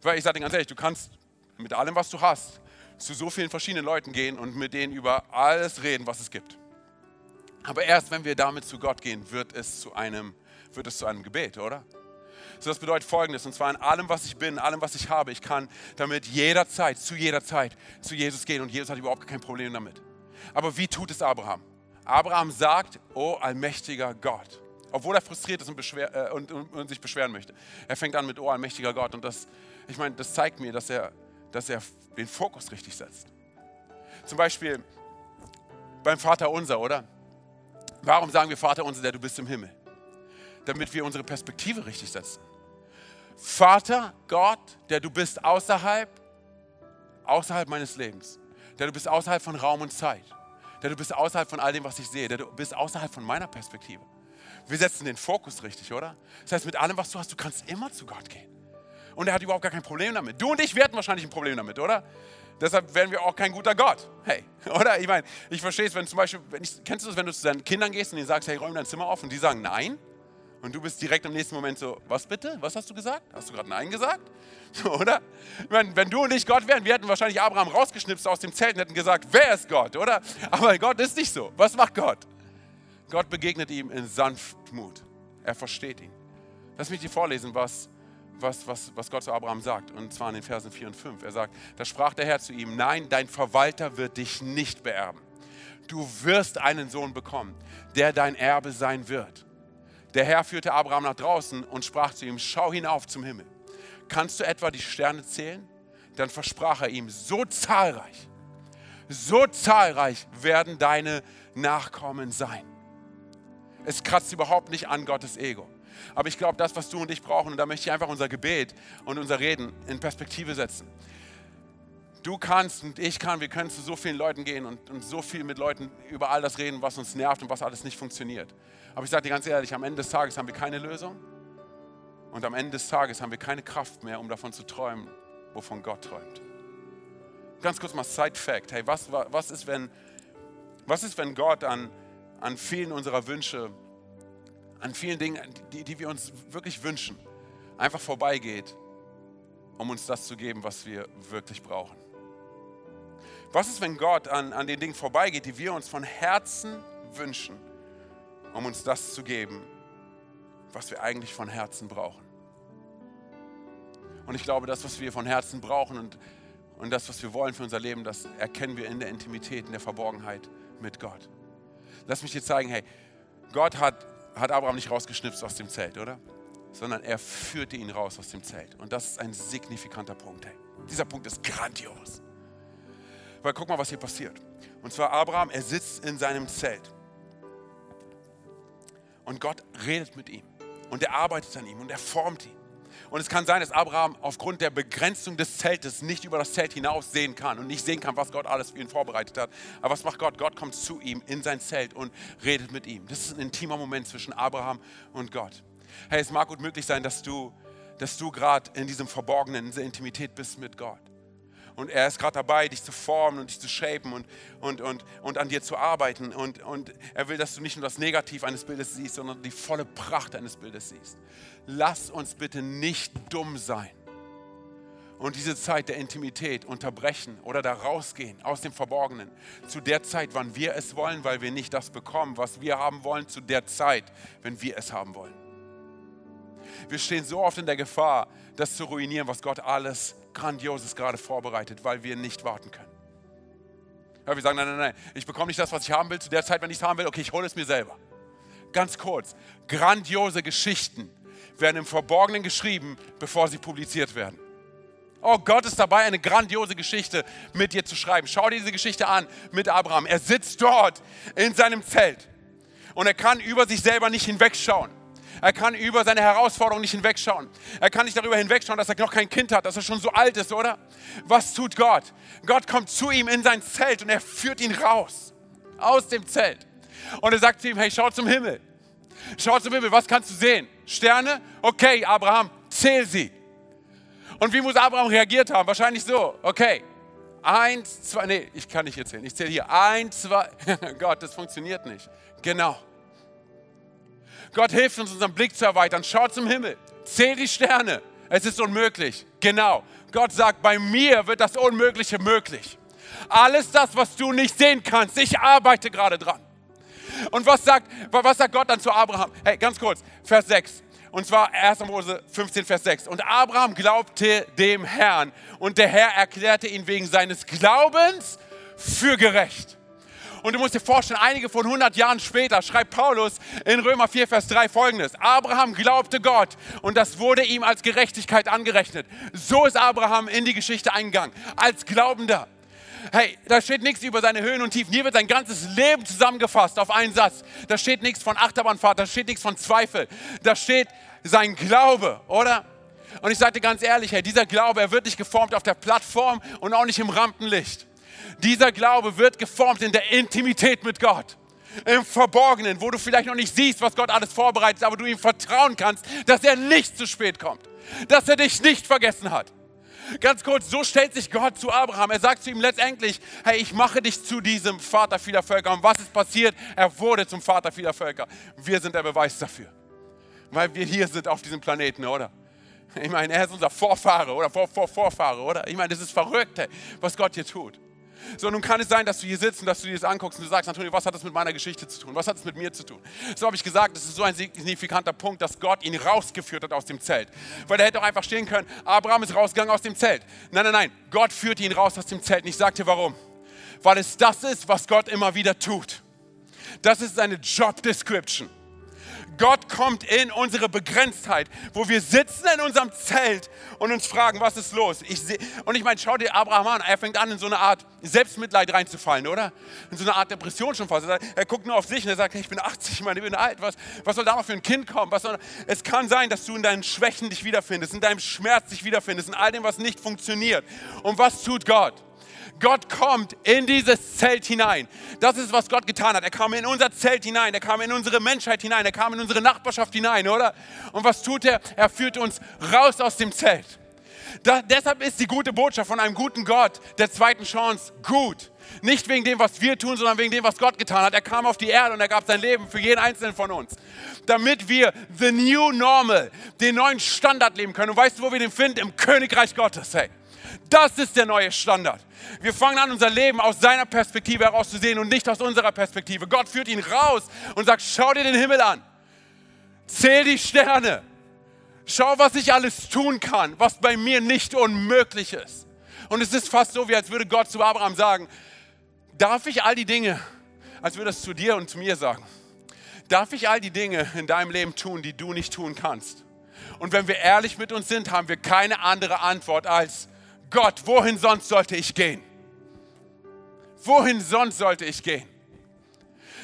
Weil ich sage dir ganz ehrlich, du kannst mit allem, was du hast, zu so vielen verschiedenen Leuten gehen und mit denen über alles reden, was es gibt. Aber erst wenn wir damit zu Gott gehen, wird es zu einem, wird es zu einem Gebet, oder? So, das bedeutet folgendes, und zwar in allem, was ich bin, in allem, was ich habe, ich kann damit jederzeit, zu jeder Zeit zu Jesus gehen und Jesus hat überhaupt kein Problem damit. Aber wie tut es Abraham? Abraham sagt, oh allmächtiger Gott. Obwohl er frustriert ist und, beschwer, äh, und, und, und, sich beschweren möchte. Er fängt an mit, oh allmächtiger Gott. Und das, ich meine, das zeigt mir, dass er, dass er den Fokus richtig setzt. Zum Beispiel beim Vater unser, oder? Warum sagen wir Vater unser, der du bist im Himmel? Damit wir unsere Perspektive richtig setzen. Vater, Gott, der du bist außerhalb, außerhalb meines Lebens, der du bist außerhalb von Raum und Zeit, der du bist außerhalb von all dem, was ich sehe, der du bist außerhalb von meiner Perspektive. Wir setzen den Fokus richtig, oder? Das heißt, mit allem, was du hast, du kannst immer zu Gott gehen. Und er hat überhaupt gar kein Problem damit. Du und ich, hätten wahrscheinlich ein Problem damit, oder? Deshalb wären wir auch kein guter Gott. Hey, oder? Ich meine, ich verstehe es, wenn zum Beispiel, wenn ich, kennst du es, wenn du zu deinen Kindern gehst und ihnen sagst, hey, räum dein Zimmer auf und die sagen nein? Und du bist direkt im nächsten Moment so, was bitte? Was hast du gesagt? Hast du gerade Nein gesagt? Oder? Meine, wenn du und ich Gott wären, wir hätten wahrscheinlich Abraham rausgeschnipst aus dem Zelt und hätten gesagt, wer ist Gott, oder? Aber Gott ist nicht so. Was macht Gott? Gott begegnet ihm in Sanftmut. Er versteht ihn. Lass mich dir vorlesen, was, was, was, was Gott zu Abraham sagt. Und zwar in den Versen 4 und 5. Er sagt, da sprach der Herr zu ihm, nein, dein Verwalter wird dich nicht beerben. Du wirst einen Sohn bekommen, der dein Erbe sein wird. Der Herr führte Abraham nach draußen und sprach zu ihm, schau hinauf zum Himmel. Kannst du etwa die Sterne zählen? Dann versprach er ihm, so zahlreich, so zahlreich werden deine Nachkommen sein. Es kratzt überhaupt nicht an Gottes Ego. Aber ich glaube, das, was du und ich brauchen, und da möchte ich einfach unser Gebet und unser Reden in Perspektive setzen. Du kannst und ich kann, wir können zu so vielen Leuten gehen und, und so viel mit Leuten über all das reden, was uns nervt und was alles nicht funktioniert. Aber ich sage dir ganz ehrlich, am Ende des Tages haben wir keine Lösung und am Ende des Tages haben wir keine Kraft mehr, um davon zu träumen, wovon Gott träumt. Ganz kurz mal Side-Fact. Hey, was, was, ist, wenn, was ist, wenn Gott an, an vielen unserer Wünsche, an vielen Dingen, die, die wir uns wirklich wünschen, einfach vorbeigeht, um uns das zu geben, was wir wirklich brauchen? Was ist, wenn Gott an, an den Dingen vorbeigeht, die wir uns von Herzen wünschen? um uns das zu geben, was wir eigentlich von Herzen brauchen. Und ich glaube, das, was wir von Herzen brauchen und, und das, was wir wollen für unser Leben, das erkennen wir in der Intimität, in der Verborgenheit mit Gott. Lass mich dir zeigen, hey, Gott hat, hat Abraham nicht rausgeschnipst aus dem Zelt, oder? Sondern er führte ihn raus aus dem Zelt. Und das ist ein signifikanter Punkt. Hey. Dieser Punkt ist grandios. Weil guck mal, was hier passiert. Und zwar Abraham, er sitzt in seinem Zelt. Und Gott redet mit ihm. Und er arbeitet an ihm und er formt ihn. Und es kann sein, dass Abraham aufgrund der Begrenzung des Zeltes nicht über das Zelt hinaus sehen kann und nicht sehen kann, was Gott alles für ihn vorbereitet hat. Aber was macht Gott? Gott kommt zu ihm in sein Zelt und redet mit ihm. Das ist ein intimer Moment zwischen Abraham und Gott. Hey, es mag gut möglich sein, dass du, dass du gerade in diesem Verborgenen, in dieser Intimität bist mit Gott und er ist gerade dabei, dich zu formen und dich zu shapen und, und, und, und an dir zu arbeiten. Und, und er will, dass du nicht nur das Negativ eines Bildes siehst, sondern die volle Pracht eines Bildes siehst. Lass uns bitte nicht dumm sein und diese Zeit der Intimität unterbrechen oder da rausgehen aus dem Verborgenen. Zu der Zeit, wann wir es wollen, weil wir nicht das bekommen, was wir haben wollen, zu der Zeit, wenn wir es haben wollen. Wir stehen so oft in der Gefahr, das zu ruinieren, was Gott alles Grandioses gerade vorbereitet, weil wir nicht warten können. Ja, wir sagen, nein, nein, nein, ich bekomme nicht das, was ich haben will, zu der Zeit, wenn ich es haben will, okay, ich hole es mir selber. Ganz kurz, grandiose Geschichten werden im Verborgenen geschrieben, bevor sie publiziert werden. Oh, Gott ist dabei, eine grandiose Geschichte mit dir zu schreiben. Schau dir diese Geschichte an mit Abraham. Er sitzt dort in seinem Zelt und er kann über sich selber nicht hinwegschauen. Er kann über seine Herausforderung nicht hinwegschauen. Er kann nicht darüber hinwegschauen, dass er noch kein Kind hat, dass er schon so alt ist, oder? Was tut Gott? Gott kommt zu ihm in sein Zelt und er führt ihn raus aus dem Zelt. Und er sagt zu ihm, hey, schau zum Himmel. Schau zum Himmel, was kannst du sehen? Sterne? Okay, Abraham, zähl sie. Und wie muss Abraham reagiert haben? Wahrscheinlich so, okay, eins, zwei, nee, ich kann nicht erzählen, ich zähle hier, eins, zwei, Gott, das funktioniert nicht. Genau. Gott hilft uns, unseren Blick zu erweitern. Schau zum Himmel, zähl die Sterne. Es ist unmöglich. Genau. Gott sagt, bei mir wird das Unmögliche möglich. Alles das, was du nicht sehen kannst, ich arbeite gerade dran. Und was sagt, was sagt Gott dann zu Abraham? Hey, ganz kurz, Vers 6. Und zwar 1. Mose 15, Vers 6. Und Abraham glaubte dem Herrn und der Herr erklärte ihn wegen seines Glaubens für gerecht. Und du musst dir vorstellen, einige von 100 Jahren später schreibt Paulus in Römer 4, Vers 3 folgendes. Abraham glaubte Gott und das wurde ihm als Gerechtigkeit angerechnet. So ist Abraham in die Geschichte eingegangen, als Glaubender. Hey, da steht nichts über seine Höhen und Tiefen. Hier wird sein ganzes Leben zusammengefasst auf einen Satz. Da steht nichts von Achterbahnfahrt, da steht nichts von Zweifel. Da steht sein Glaube, oder? Und ich sage dir ganz ehrlich, hey, dieser Glaube, er wird nicht geformt auf der Plattform und auch nicht im Rampenlicht. Dieser Glaube wird geformt in der Intimität mit Gott. Im Verborgenen, wo du vielleicht noch nicht siehst, was Gott alles vorbereitet, aber du ihm vertrauen kannst, dass er nicht zu spät kommt. Dass er dich nicht vergessen hat. Ganz kurz, so stellt sich Gott zu Abraham. Er sagt zu ihm letztendlich, hey, ich mache dich zu diesem Vater vieler Völker. Und was ist passiert? Er wurde zum Vater vieler Völker. Wir sind der Beweis dafür. Weil wir hier sind auf diesem Planeten, oder? Ich meine, er ist unser Vorfahre oder Vor -Vor Vorfahre, oder? Ich meine, das ist verrückt, was Gott hier tut. So, nun kann es sein, dass du hier sitzt und dass du dir das anguckst und du sagst, Antonio, was hat das mit meiner Geschichte zu tun? Was hat es mit mir zu tun? So habe ich gesagt, das ist so ein signifikanter Punkt, dass Gott ihn rausgeführt hat aus dem Zelt. Weil er hätte auch einfach stehen können, Abraham ist rausgegangen aus dem Zelt. Nein, nein, nein, Gott führt ihn raus aus dem Zelt. Und ich sage dir warum. Weil es das ist, was Gott immer wieder tut. Das ist seine Job Description. Gott kommt in unsere Begrenztheit, wo wir sitzen in unserem Zelt und uns fragen, was ist los? Ich seh, und ich meine, schau dir Abraham an, er fängt an, in so eine Art Selbstmitleid reinzufallen, oder? In so eine Art Depression schon fast. Er, guckt nur auf sich und er sagt, ich bin 80, ich meine, ich bin alt, was, was soll da noch für ein Kind kommen? Soll, es kann sein, dass du in deinen Schwächen dich wiederfindest, in deinem Schmerz dich wiederfindest, in all dem, was nicht funktioniert. Und was tut Gott? Gott kommt in dieses Zelt hinein. Das ist, was Gott getan hat. Er kam in unser Zelt hinein, er kam in unsere Menschheit hinein, er kam in unsere Nachbarschaft hinein, oder? Und was tut er? Er führt uns raus aus dem Zelt. Da, deshalb ist die gute Botschaft von einem guten Gott der zweiten Chance gut. Nicht wegen dem, was wir tun, sondern wegen dem, was Gott getan hat. Er kam auf die Erde und er gab sein Leben für jeden einzelnen von uns. Damit wir the new normal, den neuen Standard leben können. Und weißt du, wo wir den finden? Im Königreich Gottes. Hey. Das ist der neue Standard. Wir fangen an, unser Leben aus seiner Perspektive heraus zu sehen und nicht aus unserer Perspektive. Gott führt ihn raus und sagt, schau dir den Himmel an. Zähl die Sterne. Schau, was ich alles tun kann, was bei mir nicht unmöglich ist. Und es ist fast so, wie als würde Gott zu Abraham sagen, darf ich all die Dinge, als würde es zu dir und zu mir sagen, darf ich all die Dinge in deinem Leben tun, die du nicht tun kannst? Und wenn wir ehrlich mit uns sind, haben wir keine andere Antwort als, Gott, wohin sonst sollte ich gehen? Wohin sonst sollte ich gehen?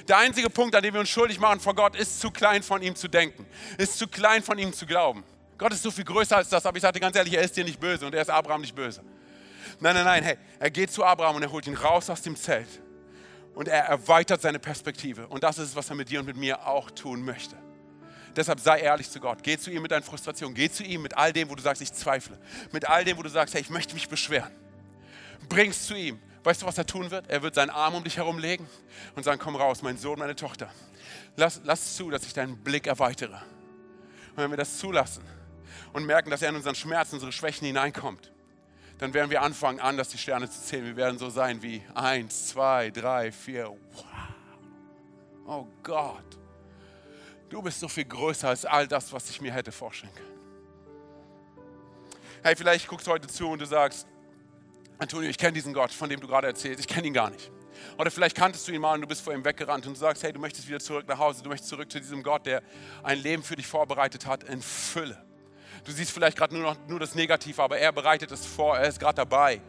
Der einzige Punkt, an dem wir uns schuldig machen vor Gott, ist zu klein von ihm zu denken, ist zu klein von ihm zu glauben. Gott ist so viel größer als das, aber ich sagte ganz ehrlich, er ist dir nicht böse und er ist Abraham nicht böse. Nein, nein, nein, hey, er geht zu Abraham und er holt ihn raus aus dem Zelt und er erweitert seine Perspektive. Und das ist es, was er mit dir und mit mir auch tun möchte. Deshalb sei ehrlich zu Gott. Geh zu ihm mit deinen Frustrationen. Geh zu ihm mit all dem, wo du sagst, ich zweifle. Mit all dem, wo du sagst, hey, ich möchte mich beschweren. Bring's zu ihm. Weißt du, was er tun wird? Er wird seinen Arm um dich herumlegen und sagen, komm raus, mein Sohn, meine Tochter. Lass, lass zu, dass ich deinen Blick erweitere. Und wenn wir das zulassen und merken, dass er in unseren Schmerz, unsere Schwächen hineinkommt, dann werden wir anfangen, anders die Sterne zu zählen. Wir werden so sein wie eins, zwei, drei, vier. Wow. Oh Gott. Du bist so viel größer als all das, was ich mir hätte vorstellen können. Hey, vielleicht guckst du heute zu und du sagst, Antonio, ich kenne diesen Gott, von dem du gerade erzählst, ich kenne ihn gar nicht. Oder vielleicht kanntest du ihn mal und du bist vor ihm weggerannt und du sagst, hey, du möchtest wieder zurück nach Hause, du möchtest zurück zu diesem Gott, der ein Leben für dich vorbereitet hat in Fülle. Du siehst vielleicht gerade nur noch nur das Negative, aber er bereitet es vor, er ist gerade dabei,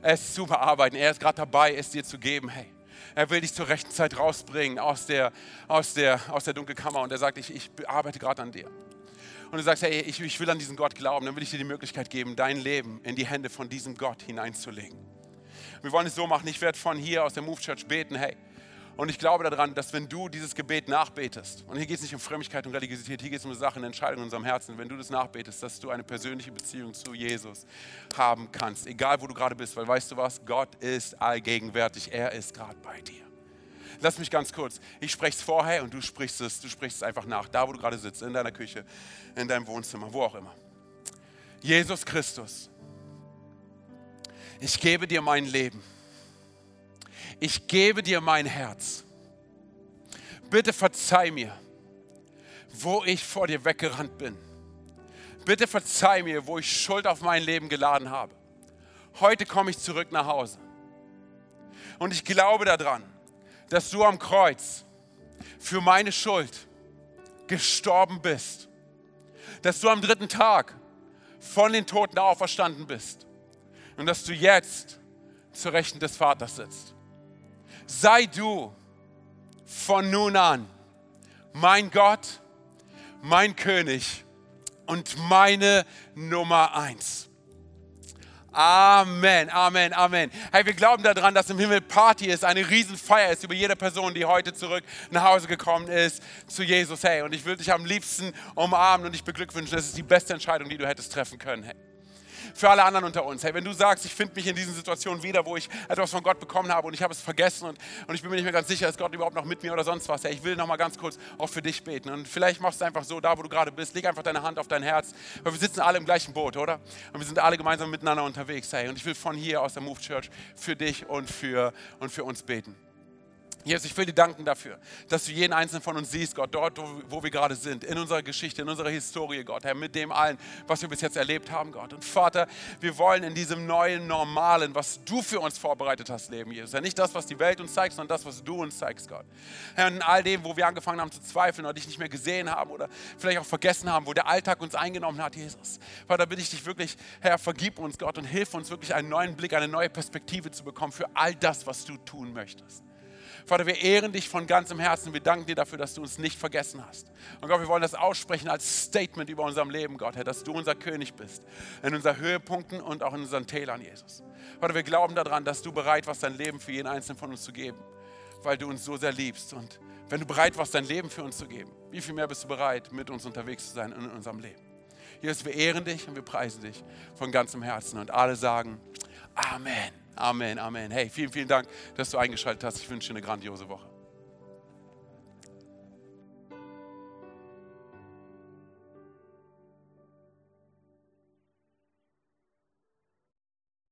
es zu bearbeiten, er ist gerade dabei, es dir zu geben. Hey, er will dich zur rechten Zeit rausbringen aus der, aus der, aus der Dunkelkammer und er sagt, ich, ich arbeite gerade an dir. Und du sagst, hey, ich, ich will an diesen Gott glauben, dann will ich dir die Möglichkeit geben, dein Leben in die Hände von diesem Gott hineinzulegen. Wir wollen es so machen, ich werde von hier aus der Move Church beten, hey, Und ich glaube daran, dass wenn du dieses Gebet nachbetest, und hier geht es nicht um Frömmigkeit und Religiosität, hier geht es um Sachen, Entscheidungen in unserem Herzen, wenn du das nachbetest, dass du eine persönliche Beziehung zu Jesus haben kannst, egal wo du gerade bist, weil weißt du was, Gott ist allgegenwärtig, er ist gerade bei dir. Lass mich ganz kurz, ich spreche es vorher und du sprichst es, du sprichst es einfach nach, da wo du gerade sitzt, in deiner Küche, in deinem Wohnzimmer, wo auch immer. Jesus Christus, ich gebe dir mein Leben ich gebe dir mein Herz. Bitte verzeih mir, wo ich vor dir weggerannt bin. Bitte verzeih mir, wo ich Schuld auf mein Leben geladen habe. Heute komme ich zurück nach Hause. Und ich glaube daran, dass du am Kreuz für meine Schuld gestorben bist. Dass du am dritten Tag von den Toten auferstanden bist. Und dass du jetzt zur Rechten des Vaters sitzt sei du von nun an mein Gott, mein König und meine Nummer eins. Amen, Amen, Amen. Hey, wir glauben daran, dass im Himmel Party ist, eine Riesenfeier ist über jede Person, die heute zurück nach Hause gekommen ist zu Jesus. Hey, und ich würde dich am liebsten umarmen und dich beglückwünschen. Das ist die beste Entscheidung, die du hättest treffen können. Hey für alle anderen unter uns. Hey, wenn du sagst, ich finde mich in diesen Situationen wieder, wo ich etwas von Gott bekommen habe und ich habe es vergessen und, und ich bin mir nicht mehr ganz sicher, ist Gott überhaupt noch mit mir oder sonst was. Hey, ich will noch mal ganz kurz auch für dich beten. Und vielleicht machst du einfach so, da wo du gerade bist, leg einfach deine Hand auf dein Herz, weil wir sitzen alle im gleichen Boot, oder? Und wir sind alle gemeinsam miteinander unterwegs. Hey, und ich will von hier aus der Move Church für dich und für, und für uns beten. Jesus, ich will dir danken dafür, dass du jeden einzelnen von uns siehst, Gott, dort, wo wir gerade sind, in unserer Geschichte, in unserer Historie, Gott, Herr, mit dem allen, was wir bis jetzt erlebt haben, Gott. Und Vater, wir wollen in diesem neuen Normalen, was du für uns vorbereitet hast, leben, Jesus. Ja, nicht das, was die Welt uns zeigt, sondern das, was du uns zeigst, Gott. Herr, in all dem, wo wir angefangen haben zu zweifeln oder dich nicht mehr gesehen haben oder vielleicht auch vergessen haben, wo der Alltag uns eingenommen hat, Jesus. Vater, bitte ich dich wirklich, Herr, vergib uns, Gott, und hilf uns wirklich einen neuen Blick, eine neue Perspektive zu bekommen für all das, was du tun möchtest. Vater, wir ehren dich von ganzem Herzen. Wir danken dir dafür, dass du uns nicht vergessen hast. Und Gott, wir wollen das aussprechen als Statement über unserem Leben, Gott, Herr, dass du unser König bist. In unseren Höhepunkten und auch in unseren Tälern, Jesus. Vater, wir glauben daran, dass du bereit warst, dein Leben für jeden Einzelnen von uns zu geben, weil du uns so sehr liebst. Und wenn du bereit warst, dein Leben für uns zu geben, wie viel mehr bist du bereit, mit uns unterwegs zu sein in unserem Leben? Jesus, wir ehren dich und wir preisen dich von ganzem Herzen. Und alle sagen Amen. Amen, Amen. Hey, vielen, vielen Dank, dass du eingeschaltet hast. Ich wünsche dir eine grandiose Woche.